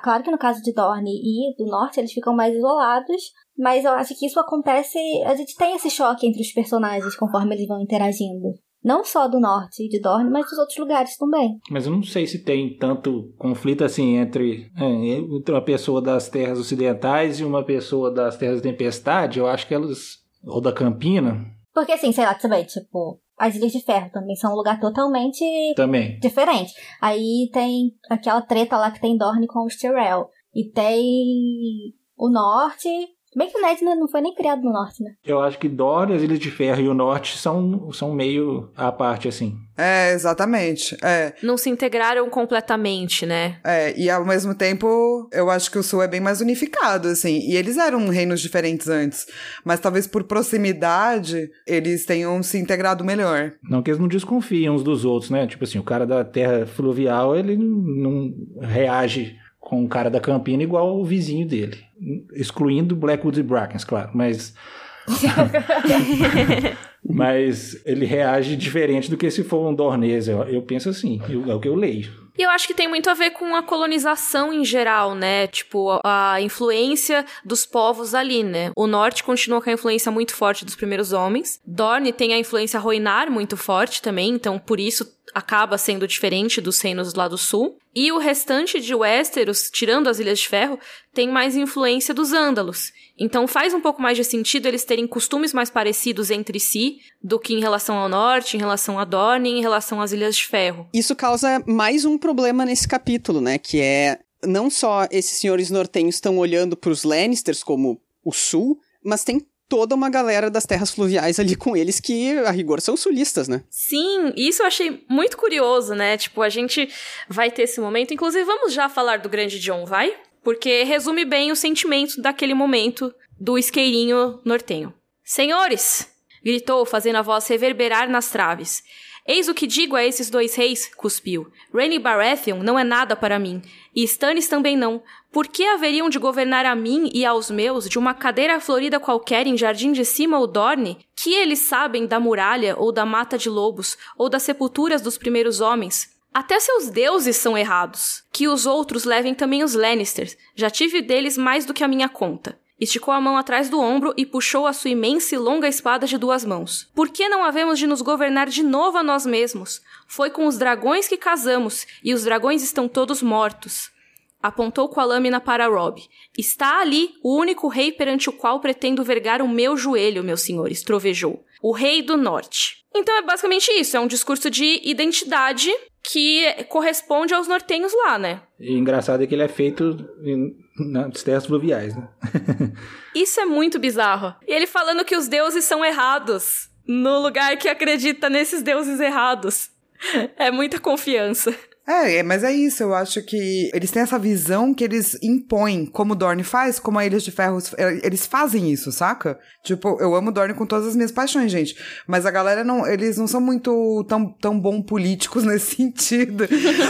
Claro que no caso de Dorne e do Norte, eles ficam mais isolados, mas eu acho que isso acontece. A gente tem esse choque entre os personagens conforme eles vão interagindo. Não só do norte e de Dorne, mas dos outros lugares também. Mas eu não sei se tem tanto conflito assim entre, é, entre uma pessoa das terras ocidentais e uma pessoa das terras tempestade. Eu acho que elas. Ou da Campina, porque, assim, sei lá, também, tipo, as Ilhas de Ferro também são um lugar totalmente também. diferente. Aí tem aquela treta lá que tem Dorne com os Tyrell. E tem o Norte, Bem que o Ned não foi nem criado no norte, né? Eu acho que Dora, as Ilhas de Ferro e o norte são, são meio à parte, assim. É, exatamente. É. Não se integraram completamente, né? É, e ao mesmo tempo, eu acho que o sul é bem mais unificado, assim. E eles eram reinos diferentes antes. Mas talvez por proximidade, eles tenham se integrado melhor. Não que eles não desconfiem uns dos outros, né? Tipo assim, o cara da terra fluvial, ele não reage com o cara da Campina igual o vizinho dele. Excluindo Blackwood e Brackens, claro. Mas Mas ele reage diferente do que se for um Dornês. Eu, eu penso assim, eu, é o que eu leio. E eu acho que tem muito a ver com a colonização em geral, né? Tipo, a influência dos povos ali, né? O norte continua com a influência muito forte dos primeiros homens. Dorne tem a influência Roinar muito forte também, então por isso acaba sendo diferente dos reinos lá do sul. E o restante de Westeros, tirando as Ilhas de Ferro, tem mais influência dos Ândalos. Então faz um pouco mais de sentido eles terem costumes mais parecidos entre si do que em relação ao norte, em relação a Dorne em relação às Ilhas de Ferro. Isso causa mais um problema nesse capítulo, né? Que é não só esses senhores nortenhos estão olhando para os Lannisters como o sul, mas tem toda uma galera das terras fluviais ali com eles que, a rigor, são sulistas, né? Sim, isso eu achei muito curioso, né? Tipo, a gente vai ter esse momento. Inclusive, vamos já falar do grande John, vai? Porque resume bem o sentimento daquele momento do isqueirinho nortenho. Senhores! gritou, fazendo a voz reverberar nas traves. Eis o que digo a esses dois reis, cuspiu. Rainy Baratheon não é nada para mim, e Stannis também não. Por que haveriam de governar a mim e aos meus de uma cadeira florida qualquer em Jardim de Cima ou Dorne? Que eles sabem da muralha ou da mata de lobos, ou das sepulturas dos primeiros homens? Até seus deuses são errados. Que os outros levem também os Lannisters. Já tive deles mais do que a minha conta. Esticou a mão atrás do ombro e puxou a sua imensa e longa espada de duas mãos. Por que não havemos de nos governar de novo a nós mesmos? Foi com os dragões que casamos, e os dragões estão todos mortos. Apontou com a lâmina para Rob. Está ali o único rei perante o qual pretendo vergar o meu joelho, meus senhores, trovejou. O rei do norte. Então é basicamente isso, é um discurso de identidade que corresponde aos nortenhos lá, né? E engraçado é que ele é feito nas terras fluviais, né? Isso é muito bizarro. E ele falando que os deuses são errados no lugar que acredita nesses deuses errados. É muita confiança. É, é, mas é isso, eu acho que eles têm essa visão que eles impõem, como o Dorne faz, como a Ilhas de Ferro, é, eles fazem isso, saca? Tipo, eu amo Dorne com todas as minhas paixões, gente, mas a galera não, eles não são muito tão, tão bom políticos nesse sentido,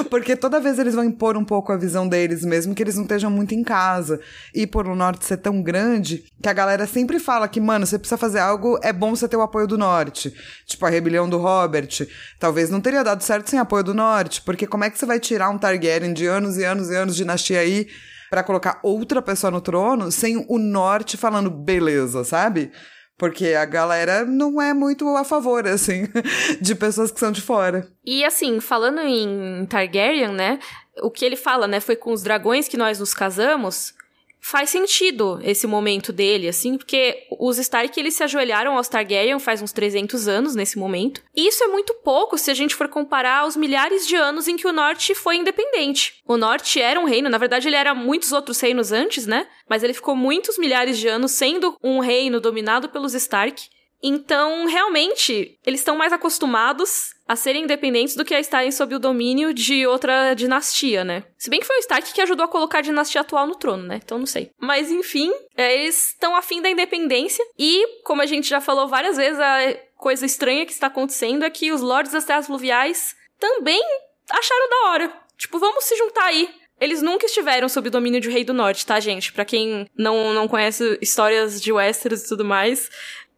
porque toda vez eles vão impor um pouco a visão deles, mesmo que eles não estejam muito em casa, e por o Norte ser tão grande, que a galera sempre fala que, mano, você precisa fazer algo, é bom você ter o apoio do Norte, tipo a rebelião do Robert, talvez não teria dado certo sem apoio do Norte, porque como é que você vai tirar um Targaryen de anos e anos e anos de dinastia aí para colocar outra pessoa no trono sem o norte falando beleza, sabe? Porque a galera não é muito a favor, assim, de pessoas que são de fora. E assim, falando em Targaryen, né? O que ele fala, né? Foi com os dragões que nós nos casamos faz sentido esse momento dele, assim, porque os Stark, eles se ajoelharam aos Targaryen faz uns 300 anos nesse momento. E isso é muito pouco se a gente for comparar aos milhares de anos em que o Norte foi independente. O Norte era um reino, na verdade ele era muitos outros reinos antes, né? Mas ele ficou muitos milhares de anos sendo um reino dominado pelos Stark. Então, realmente, eles estão mais acostumados a serem independentes do que a estarem sob o domínio de outra dinastia, né? Se bem que foi o Stark que ajudou a colocar a dinastia atual no trono, né? Então não sei. Mas enfim, é, eles estão afim da independência e, como a gente já falou várias vezes, a coisa estranha que está acontecendo é que os lords das terras fluviais também acharam da hora. Tipo, vamos se juntar aí. Eles nunca estiveram sob o domínio de Rei do Norte, tá, gente? Para quem não, não conhece histórias de Westeros e tudo mais,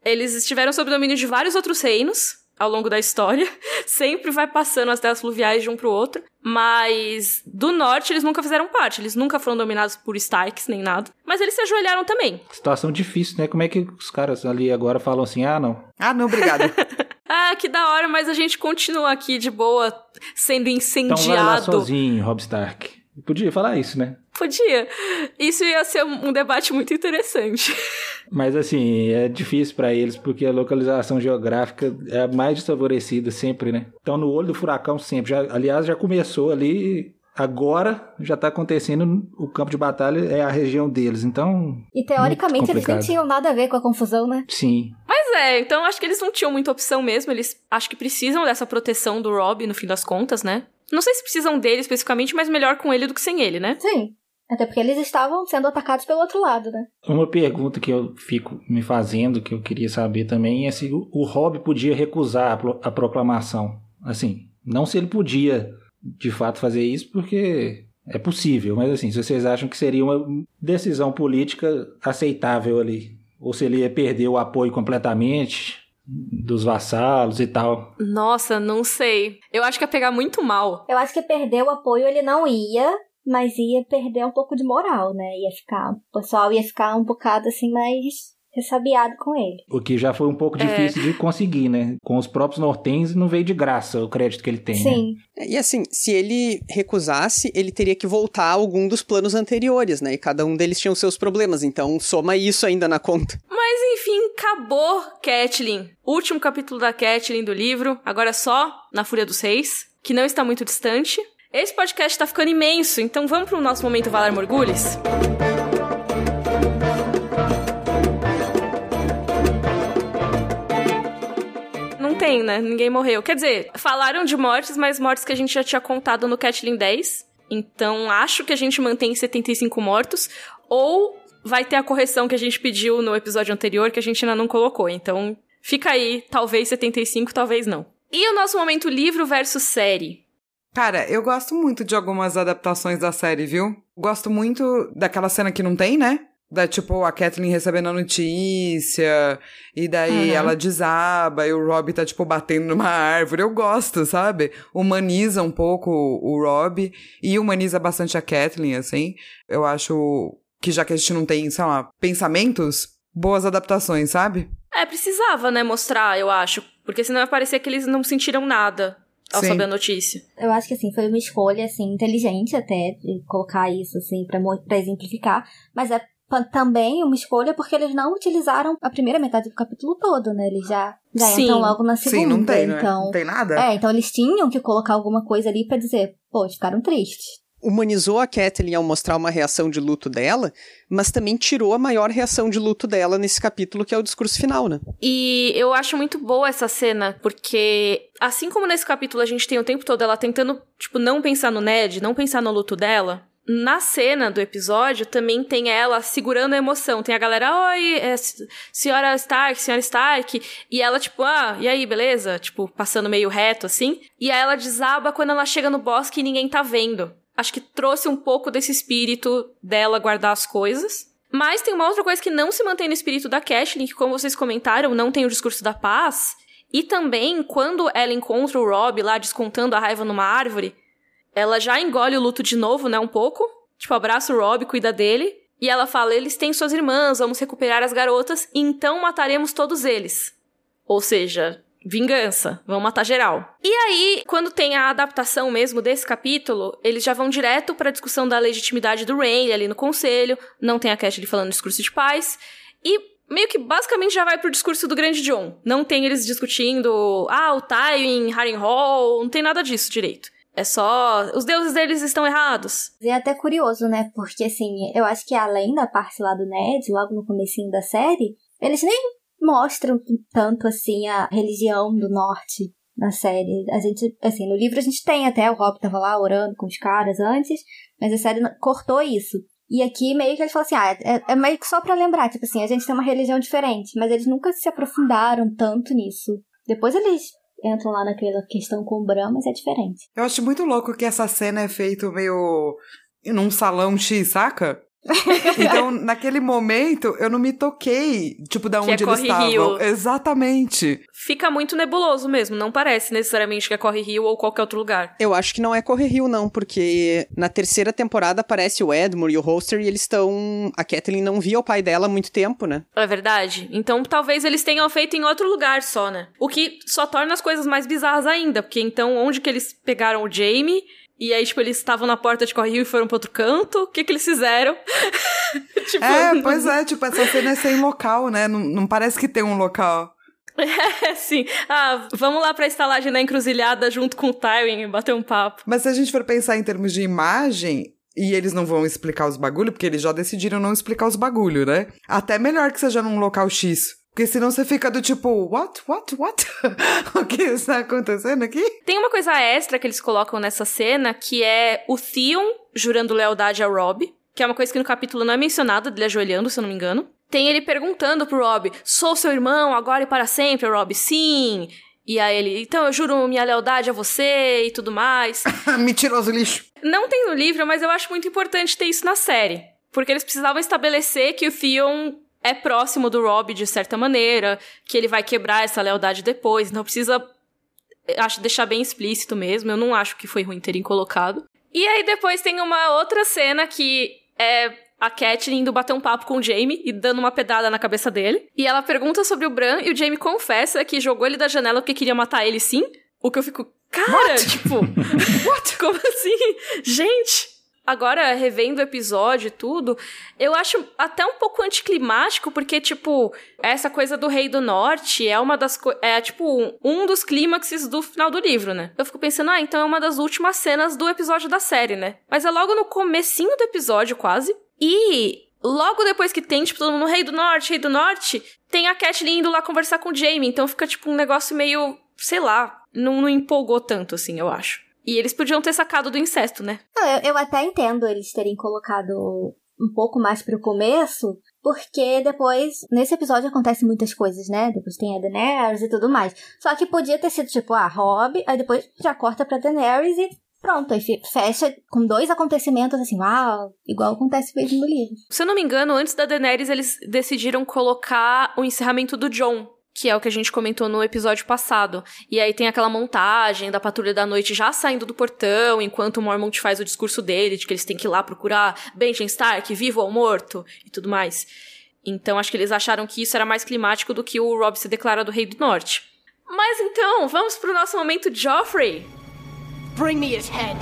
eles estiveram sob o domínio de vários outros reinos ao longo da história. Sempre vai passando as terras fluviais de um pro outro. Mas do norte eles nunca fizeram parte. Eles nunca foram dominados por Starks nem nada. Mas eles se ajoelharam também. Situação difícil, né? Como é que os caras ali agora falam assim: ah, não. Ah, não, obrigado. ah, que da hora, mas a gente continua aqui de boa sendo incendiado. Então vai lá sozinho, Rob Stark. Podia falar isso, né? Podia. Isso ia ser um debate muito interessante. Mas assim, é difícil para eles porque a localização geográfica é a mais desfavorecida sempre, né? Então no olho do furacão sempre. Já, aliás, já começou ali Agora já está acontecendo, o campo de batalha é a região deles, então. E teoricamente eles nem tinham nada a ver com a confusão, né? Sim. Mas é, então acho que eles não tinham muita opção mesmo. Eles acho que precisam dessa proteção do Rob no fim das contas, né? Não sei se precisam dele especificamente, mas melhor com ele do que sem ele, né? Sim. Até porque eles estavam sendo atacados pelo outro lado, né? Uma pergunta que eu fico me fazendo, que eu queria saber também, é se o Rob podia recusar a proclamação. Assim, não se ele podia de fato fazer isso, porque é possível, mas assim, se vocês acham que seria uma decisão política aceitável ali, ou se ele ia perder o apoio completamente dos vassalos e tal. Nossa, não sei. Eu acho que ia pegar muito mal. Eu acho que perder o apoio ele não ia, mas ia perder um pouco de moral, né? Ia ficar, o pessoal ia ficar um bocado assim mais ressabiado com ele. O que já foi um pouco É. difícil de conseguir, né? Com os próprios nortens não veio de graça o crédito que ele tem, né? Sim. E assim, se ele recusasse, ele teria que voltar a algum dos planos anteriores, né? E cada um deles tinha os seus problemas, então soma isso ainda na conta. Mas enfim, acabou Catelyn. Último capítulo da Catelyn do livro, agora é só na Fúria dos Reis, que não está muito distante. Esse podcast tá ficando imenso, então vamos pro nosso momento Valar Morgulhos? Não tem, né? Ninguém morreu. Quer dizer, falaram de mortes, mas mortes que a gente já tinha contado no Catelyn 10. Então, acho que a gente mantém 75 mortos. Ou vai ter a correção que a gente pediu no episódio anterior, que a gente ainda não colocou. Então, fica aí, talvez 75, talvez não. E o nosso momento livro versus série? Cara, eu gosto muito de algumas adaptações da série, viu? Gosto muito daquela cena que não tem, né? Da, tipo, a Kathleen recebendo a notícia, e daí Uhum. ela desaba, e o Rob tá, tipo, batendo numa árvore. Eu gosto, sabe? Humaniza um pouco o Rob, e humaniza bastante a Kathleen, assim. Eu acho que já que a gente não tem, sei lá, pensamentos, boas adaptações, sabe? É, precisava, né, mostrar, eu acho. Porque senão ia parecer que eles não sentiram nada ao Sim. saber a notícia. Eu acho que assim, foi uma escolha assim inteligente até de colocar isso assim para para exemplificar, mas é também uma escolha porque eles não utilizaram a primeira metade do capítulo todo, né? Eles já já Sim. entram logo na segunda, Sim, não tem, né? então Não tem nada? É, então eles tinham que colocar alguma coisa ali pra dizer, pô, ficaram tristes. Humanizou a Catelyn ao mostrar uma reação de luto dela, mas também tirou a maior reação de luto dela nesse capítulo, que é o discurso final, né? E eu acho muito boa essa cena, porque assim como nesse capítulo a gente tem o tempo todo ela tentando, tipo, não pensar no Ned, não pensar no luto dela, na cena do episódio também tem ela segurando a emoção. Tem a galera, oi, é, senhora Stark, senhora Stark. E ela, tipo, ah, e aí, beleza? Tipo, passando meio reto assim. E aí ela desaba quando ela chega no bosque e ninguém tá vendo. Acho que trouxe um pouco desse espírito dela guardar as coisas. Mas tem uma outra coisa que não se mantém no espírito da Catelyn, que como vocês comentaram, não tem o discurso da paz. E também, quando ela encontra o Rob lá descontando a raiva numa árvore, ela já engole o luto de novo, né, um pouco. Tipo, abraça o Rob, cuida dele. E ela fala, eles têm suas irmãs, vamos recuperar as garotas, então mataremos todos eles. Ou seja, vingança, vão matar geral. E aí, quando tem a adaptação mesmo desse capítulo, eles já vão direto pra discussão da legitimidade do Rain ali no conselho, não tem a Catelyn falando discurso de paz, e meio que basicamente já vai pro discurso do grande John. Não tem eles discutindo, ah, o Tywin, Harrenhal, não tem nada disso direito. É só, os deuses deles estão errados. É até curioso, né? Porque assim, eu acho que além da parte lá do Ned, logo no comecinho da série, eles nem mostram tanto assim a religião do norte na série. A gente, assim, no livro a gente tem até o Rob tava lá orando com os caras antes, mas a série cortou isso. E aqui meio que eles falam assim, ah, é, é meio que só pra lembrar, tipo assim, a gente tem uma religião diferente, mas eles nunca se aprofundaram tanto nisso. Depois eles entram lá naquela questão com o Bran, mas é diferente. Eu acho muito louco que essa cena é feita meio num salão X, saca? Então, naquele momento, eu não me toquei, tipo, da Que é onde eles Corre estavam. Rio. Exatamente. Fica muito nebuloso mesmo, não parece necessariamente que é Corre Rio ou qualquer outro lugar. Eu acho que não é Corre Rio, não, porque na terceira temporada aparece o Edmure e o Holster e eles estão. A Kathleen não via o pai dela há muito tempo, né? É verdade? Então talvez eles tenham feito em outro lugar só, né? O que só torna as coisas mais bizarras ainda, porque então onde que eles pegaram o Jamie? E aí, tipo, eles estavam na porta de Corre Rio e foram pra outro canto? O que que eles fizeram? tipo, É, pois é, tipo, essa cena é sem local, né? Não, não parece que tem um local. É, sim. Ah, vamos lá pra estalagem da encruzilhada junto com o Tywin e bater um papo. Mas se a gente for pensar em termos de imagem, e eles não vão explicar os bagulho, porque eles já decidiram não explicar os bagulho, né? Até melhor que seja num local X. Porque senão você fica do tipo, what, what, what? o que está acontecendo aqui? Tem uma coisa extra que eles colocam nessa cena, que é o Theon jurando lealdade ao Rob, que é uma coisa que no capítulo não é mencionada, dele ajoelhando, se eu não me engano. Tem ele perguntando pro Rob, sou seu irmão agora e para sempre, Rob? Sim. E aí ele, então eu juro minha lealdade a você e tudo mais. Mentiroso lixo. Não tem no livro, mas eu acho muito importante ter isso na série. Porque eles precisavam estabelecer que o Theon é próximo do Rob de certa maneira, que ele vai quebrar essa lealdade depois, não precisa acho deixar bem explícito mesmo, eu não acho que foi ruim terem colocado. E aí depois tem uma outra cena que é a Catelyn indo bater um papo com o Jamie e dando uma pedada na cabeça dele. E ela pergunta sobre o Bran e o Jamie confessa que jogou ele da janela porque queria matar ele sim. O que eu fico, cara, What? tipo, What? como assim? Gente, agora revendo o episódio e tudo, eu acho até um pouco anticlimático, porque, tipo, essa coisa do Rei do Norte é uma das é tipo um dos clímaxes do final do livro, né? Eu fico pensando, ah, então é uma das últimas cenas do episódio da série, né? Mas é logo no comecinho do episódio, quase. E logo depois que tem, tipo, todo mundo, Rei do Norte, Rei do Norte, tem a Catelyn indo lá conversar com o Jaime, então fica, tipo, um negócio meio, sei lá, não, não empolgou tanto, assim, eu acho. E eles podiam ter sacado do incesto, né? Não, eu, eu até entendo eles terem colocado um pouco mais pro começo, porque depois, nesse episódio acontecem muitas coisas, né? Depois tem a Daenerys e tudo mais. Só que podia ter sido tipo, ah, Rob, aí depois já corta pra Daenerys e pronto, aí fecha com dois acontecimentos assim, uau, igual acontece mesmo no livro. Se eu não me engano, antes da Daenerys eles decidiram colocar o encerramento do John que é o que a gente comentou no episódio passado. E aí tem aquela montagem da patrulha da noite já saindo do portão, enquanto o Mormont faz o discurso dele, de que eles têm que ir lá procurar Benjen Stark, vivo ou morto, e tudo mais. Então acho que eles acharam que isso era mais climático do que o Rob se declara do Rei do Norte. Mas então, vamos pro nosso momento Joffrey. Bring me his head.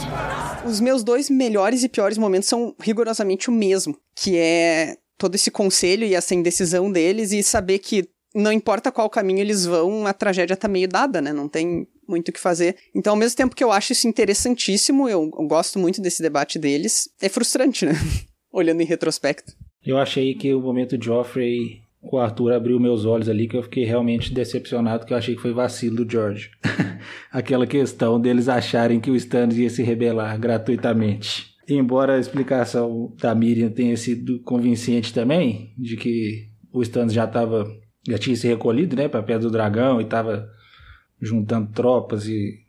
Os meus dois melhores e piores momentos são rigorosamente o mesmo, que é todo esse conselho e essa indecisão deles e saber que não importa qual caminho eles vão, a tragédia tá meio dada, né? Não tem muito o que fazer. Então, ao mesmo tempo que eu acho isso interessantíssimo, eu, eu gosto muito desse debate deles, é frustrante, né? Olhando em retrospecto. Eu achei que o momento de Joffrey, o Arthur abriu meus olhos ali, que eu fiquei realmente decepcionado, que eu achei que foi vacilo do George. Aquela questão deles acharem que o Stannis ia se rebelar gratuitamente. Embora a explicação da Miriam tenha sido convincente também, de que o Stannis já estava já tinha se recolhido, né, para perto do dragão e estava juntando tropas e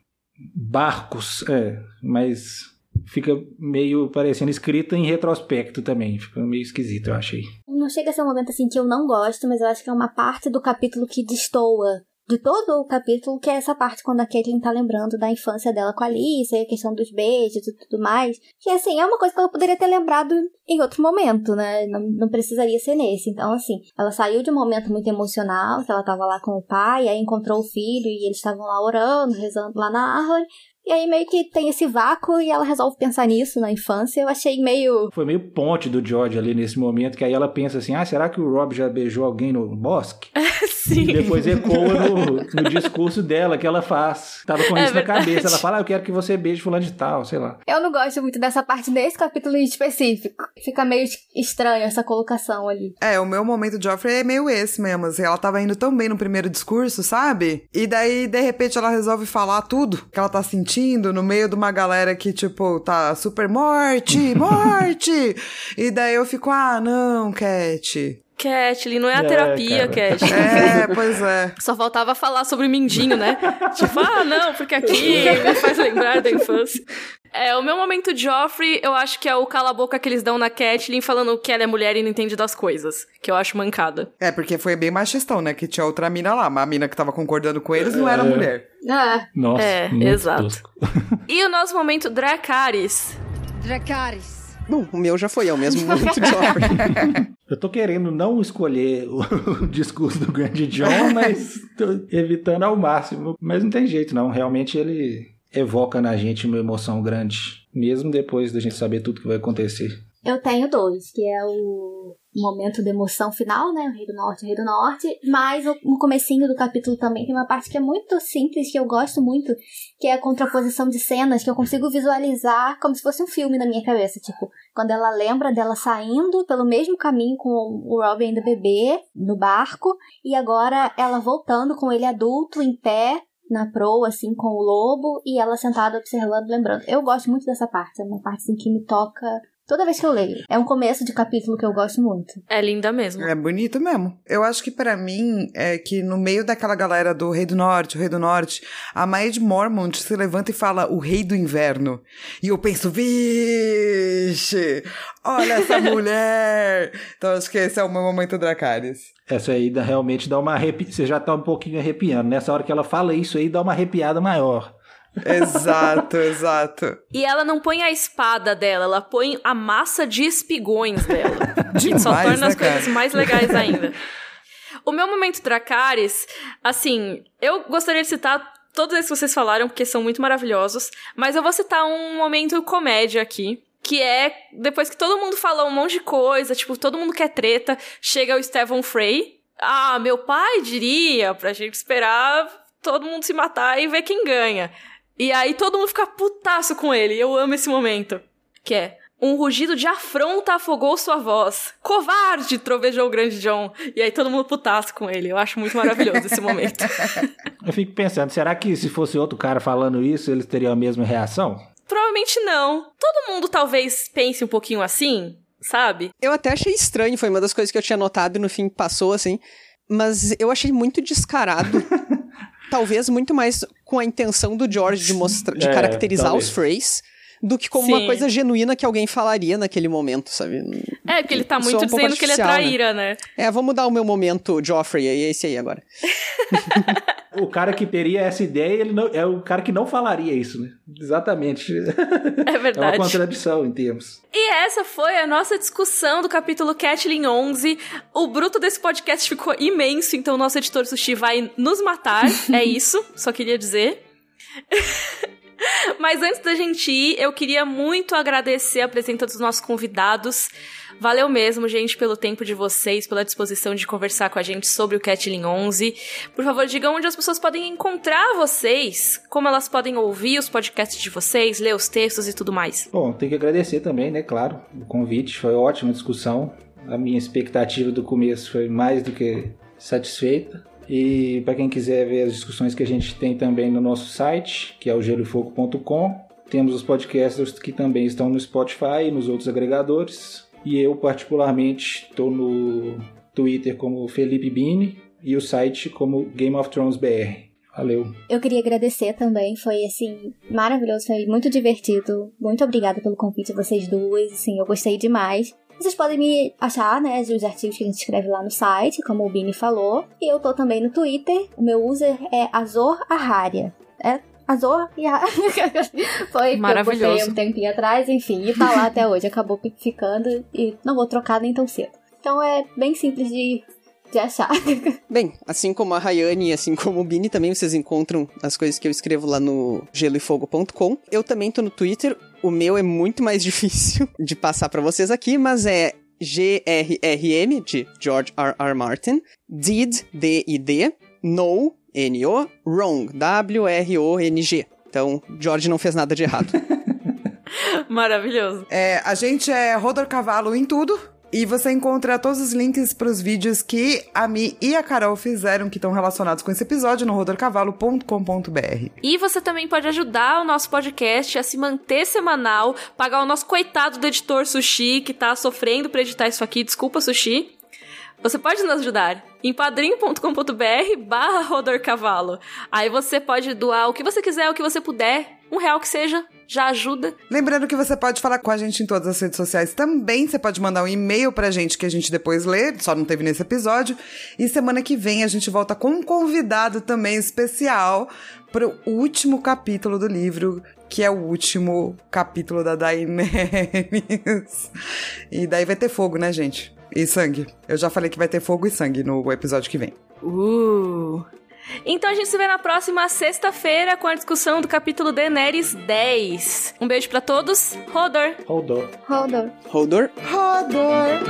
barcos, é, mas fica meio parecendo escrita em retrospecto também, fica meio esquisito, eu achei. Não chega a ser um momento assim que eu não gosto, mas eu acho que é uma parte do capítulo que destoa de todo o capítulo, que é essa parte quando a Caitlyn tá lembrando da infância dela com a Alice, a questão dos beijos e tudo mais. Que, assim, é uma coisa que ela poderia ter lembrado em outro momento, né? Não, não precisaria ser nesse. Então, assim, ela saiu de um momento muito emocional, que ela tava lá com o pai, aí encontrou o filho e eles estavam lá orando, rezando lá na árvore. E aí meio que tem esse vácuo e ela resolve pensar nisso na infância. Eu achei meio. Foi meio ponte do George ali nesse momento, que aí ela pensa assim: ah, será que o Rob já beijou alguém no bosque? Sim. E depois ecoa no, no discurso dela que ela faz. Tava com é isso verdade. na cabeça. Ela fala: ah, eu quero que você beije fulano de tal, sei lá. Eu não gosto muito dessa parte desse capítulo em específico. Fica meio estranho essa colocação ali. É, o meu momento de Joffrey é meio esse mesmo. Assim, ela tava indo tão bem no primeiro discurso, sabe? E daí, de repente, ela resolve falar tudo que ela tá sentindo sentindo no meio de uma galera que, tipo, tá super morte, morte! e daí eu fico, ah, não, Cat. Catlin, não é a é, terapia, Cat. É, pois é. Só faltava falar sobre o Mindinho, né? tipo, ah, não, porque aqui me faz lembrar da infância. É, o meu momento Joffrey, eu acho que é o cala-boca que eles dão na Catelyn falando que ela é mulher e não entende das coisas. Que eu acho mancada. É, porque foi bem machistão, né? Que tinha outra mina lá. Mas a mina que tava concordando com eles não era é. mulher. Ah. Nossa. É, exato. Tosco. e o nosso momento Dracarys. Dracarys. Bom, o meu já foi, é o mesmo momento Joffrey. Eu tô querendo não escolher o, o discurso do grande John, mas tô evitando ao máximo. Mas não tem jeito, não. Realmente ele evoca na gente uma emoção grande, mesmo depois da gente saber tudo que vai acontecer. Eu tenho dois, que é o momento de emoção final, né? O Rei do Norte, o Rei do Norte. Mas no comecinho do capítulo também tem uma parte que é muito simples, que eu gosto muito, que é a contraposição de cenas que eu consigo visualizar como se fosse um filme na minha cabeça. Tipo, quando ela lembra dela saindo pelo mesmo caminho com o Robin ainda bebê, no barco, e agora ela voltando com ele adulto, em pé, na proa, assim, com o lobo, e ela sentada observando, lembrando. Eu gosto muito dessa parte, é uma parte assim, que me toca Toda vez que eu leio. É um começo de capítulo que eu gosto muito. É linda mesmo. É bonito mesmo. Eu acho que para mim é que no meio daquela galera do Rei do Norte, o Rei do Norte, a Maid Mormont se levanta e fala o Rei do Inverno. E eu penso, vixe, olha essa mulher. Então acho que esse é o meu momento Dracarys. Essa aí realmente dá uma arrepi... Você já tá um pouquinho arrepiando. Nessa hora que ela fala isso aí, dá uma arrepiada maior. Exato, exato. E ela não põe a espada dela, ela põe a massa de espigões dela. Demais, Só torna né, as cara? coisas mais legais ainda. O meu momento Dracarys, assim, eu gostaria de citar todos esses que vocês falaram, porque são muito maravilhosos, mas eu vou citar um momento comédia aqui. Que é depois que todo mundo falou um monte de coisa, tipo, todo mundo quer treta, chega o Stephen Frey. Ah, meu pai diria pra gente esperar todo mundo se matar e ver quem ganha. E aí todo mundo fica putaço com ele. Eu amo esse momento. Que é. Um rugido de afronta afogou sua voz. Covarde! trovejou o grande John. E aí todo mundo putaço com ele. Eu acho muito maravilhoso esse momento. Eu fico pensando, será que se fosse outro cara falando isso, eles teriam a mesma reação? Provavelmente não. Todo mundo talvez pense um pouquinho assim, sabe? Eu até achei estranho, foi uma das coisas que eu tinha notado e no fim passou assim. Mas eu achei muito descarado. talvez muito mais com a intenção do George de mostrar, de É, caracterizar talvez. os Freys do que como Sim. uma coisa genuína que alguém falaria naquele momento, sabe? É, porque ele tá muito um dizendo que ele é né? traíra, né? É, vamos dar o meu momento Joffrey aí, é esse aí agora. O cara que teria essa ideia, ele não, é o cara que não falaria isso, né? Exatamente. É É uma verdade. contradição em termos. E essa foi a nossa discussão do capítulo Catlin 11. O bruto desse podcast ficou imenso, então o nosso editor Sushi vai nos matar. é isso, só queria dizer. Mas antes da gente ir, eu queria muito agradecer a presença dos nossos convidados. Valeu mesmo, gente, pelo tempo de vocês, pela disposição de conversar com a gente sobre o Catlin 11. Por favor, digam onde as pessoas podem encontrar vocês, como elas podem ouvir os podcasts de vocês, ler os textos e tudo mais. Bom, tem que agradecer também, né? Claro, o convite. Foi ótima discussão. A minha expectativa do começo foi mais do que satisfeita. E para quem quiser ver as discussões que a gente tem também no nosso site, que é o geloefogo.com, temos os podcasts que também estão no Spotify e nos outros agregadores. E eu, particularmente, estou no Twitter como Felipe Bini e o site como Game of Thrones BR. Valeu! Eu queria agradecer também, foi assim, maravilhoso, foi muito divertido. Muito obrigada pelo convite, vocês duas, assim, eu gostei demais. Vocês podem me achar, né, os artigos que a gente escreve lá no site, como o Bini falou. E eu tô também no Twitter, o meu user é Azor Arraria. É Azor e a... Foi que eu Maravilhoso. botei um tempinho atrás, enfim, e tá lá até hoje. Acabou ficando e não vou trocar nem tão cedo. Então é bem simples de, de achar. Bem, assim como a Rayane e assim como o Bini, também vocês encontram as coisas que eu escrevo lá no geloefogo.com. Eu também tô no Twitter. O meu é muito mais difícil de passar pra vocês aqui, mas é GRRM, de George R. R. Martin, Did, D-I-D, No, N-O, Wrong, W-R-O-N-G. Então, George não fez nada de errado. Maravilhoso. É, a gente é Rodor Cavalo em tudo. E você encontra todos os links para os vídeos que a Mi e a Carol fizeram que estão relacionados com esse episódio no rodorcavalo.com.br. E você também pode ajudar o nosso podcast a se manter semanal, pagar o nosso coitado do editor Sushi, que tá sofrendo pra editar isso aqui. Desculpa, Sushi. Você pode nos ajudar em padrim.com.br barra rodorcavalo. Aí você pode doar o que você quiser, o que você puder. Um real que seja, já ajuda. Lembrando que você pode falar com a gente em todas as redes sociais também. Você pode mandar um e-mail pra gente que a gente depois lê, só não teve nesse episódio. E semana que vem a gente volta com um convidado também especial pro último capítulo do livro, que é o último capítulo da Daenerys. E daí vai ter fogo, né, gente? E sangue. Eu já falei que vai ter fogo e sangue no episódio que vem. Uh. Então a gente se vê na próxima sexta-feira com a discussão do capítulo Daenerys 10. Um beijo para todos. Rodor. Rodor. Rodor. Rodor. Rodor.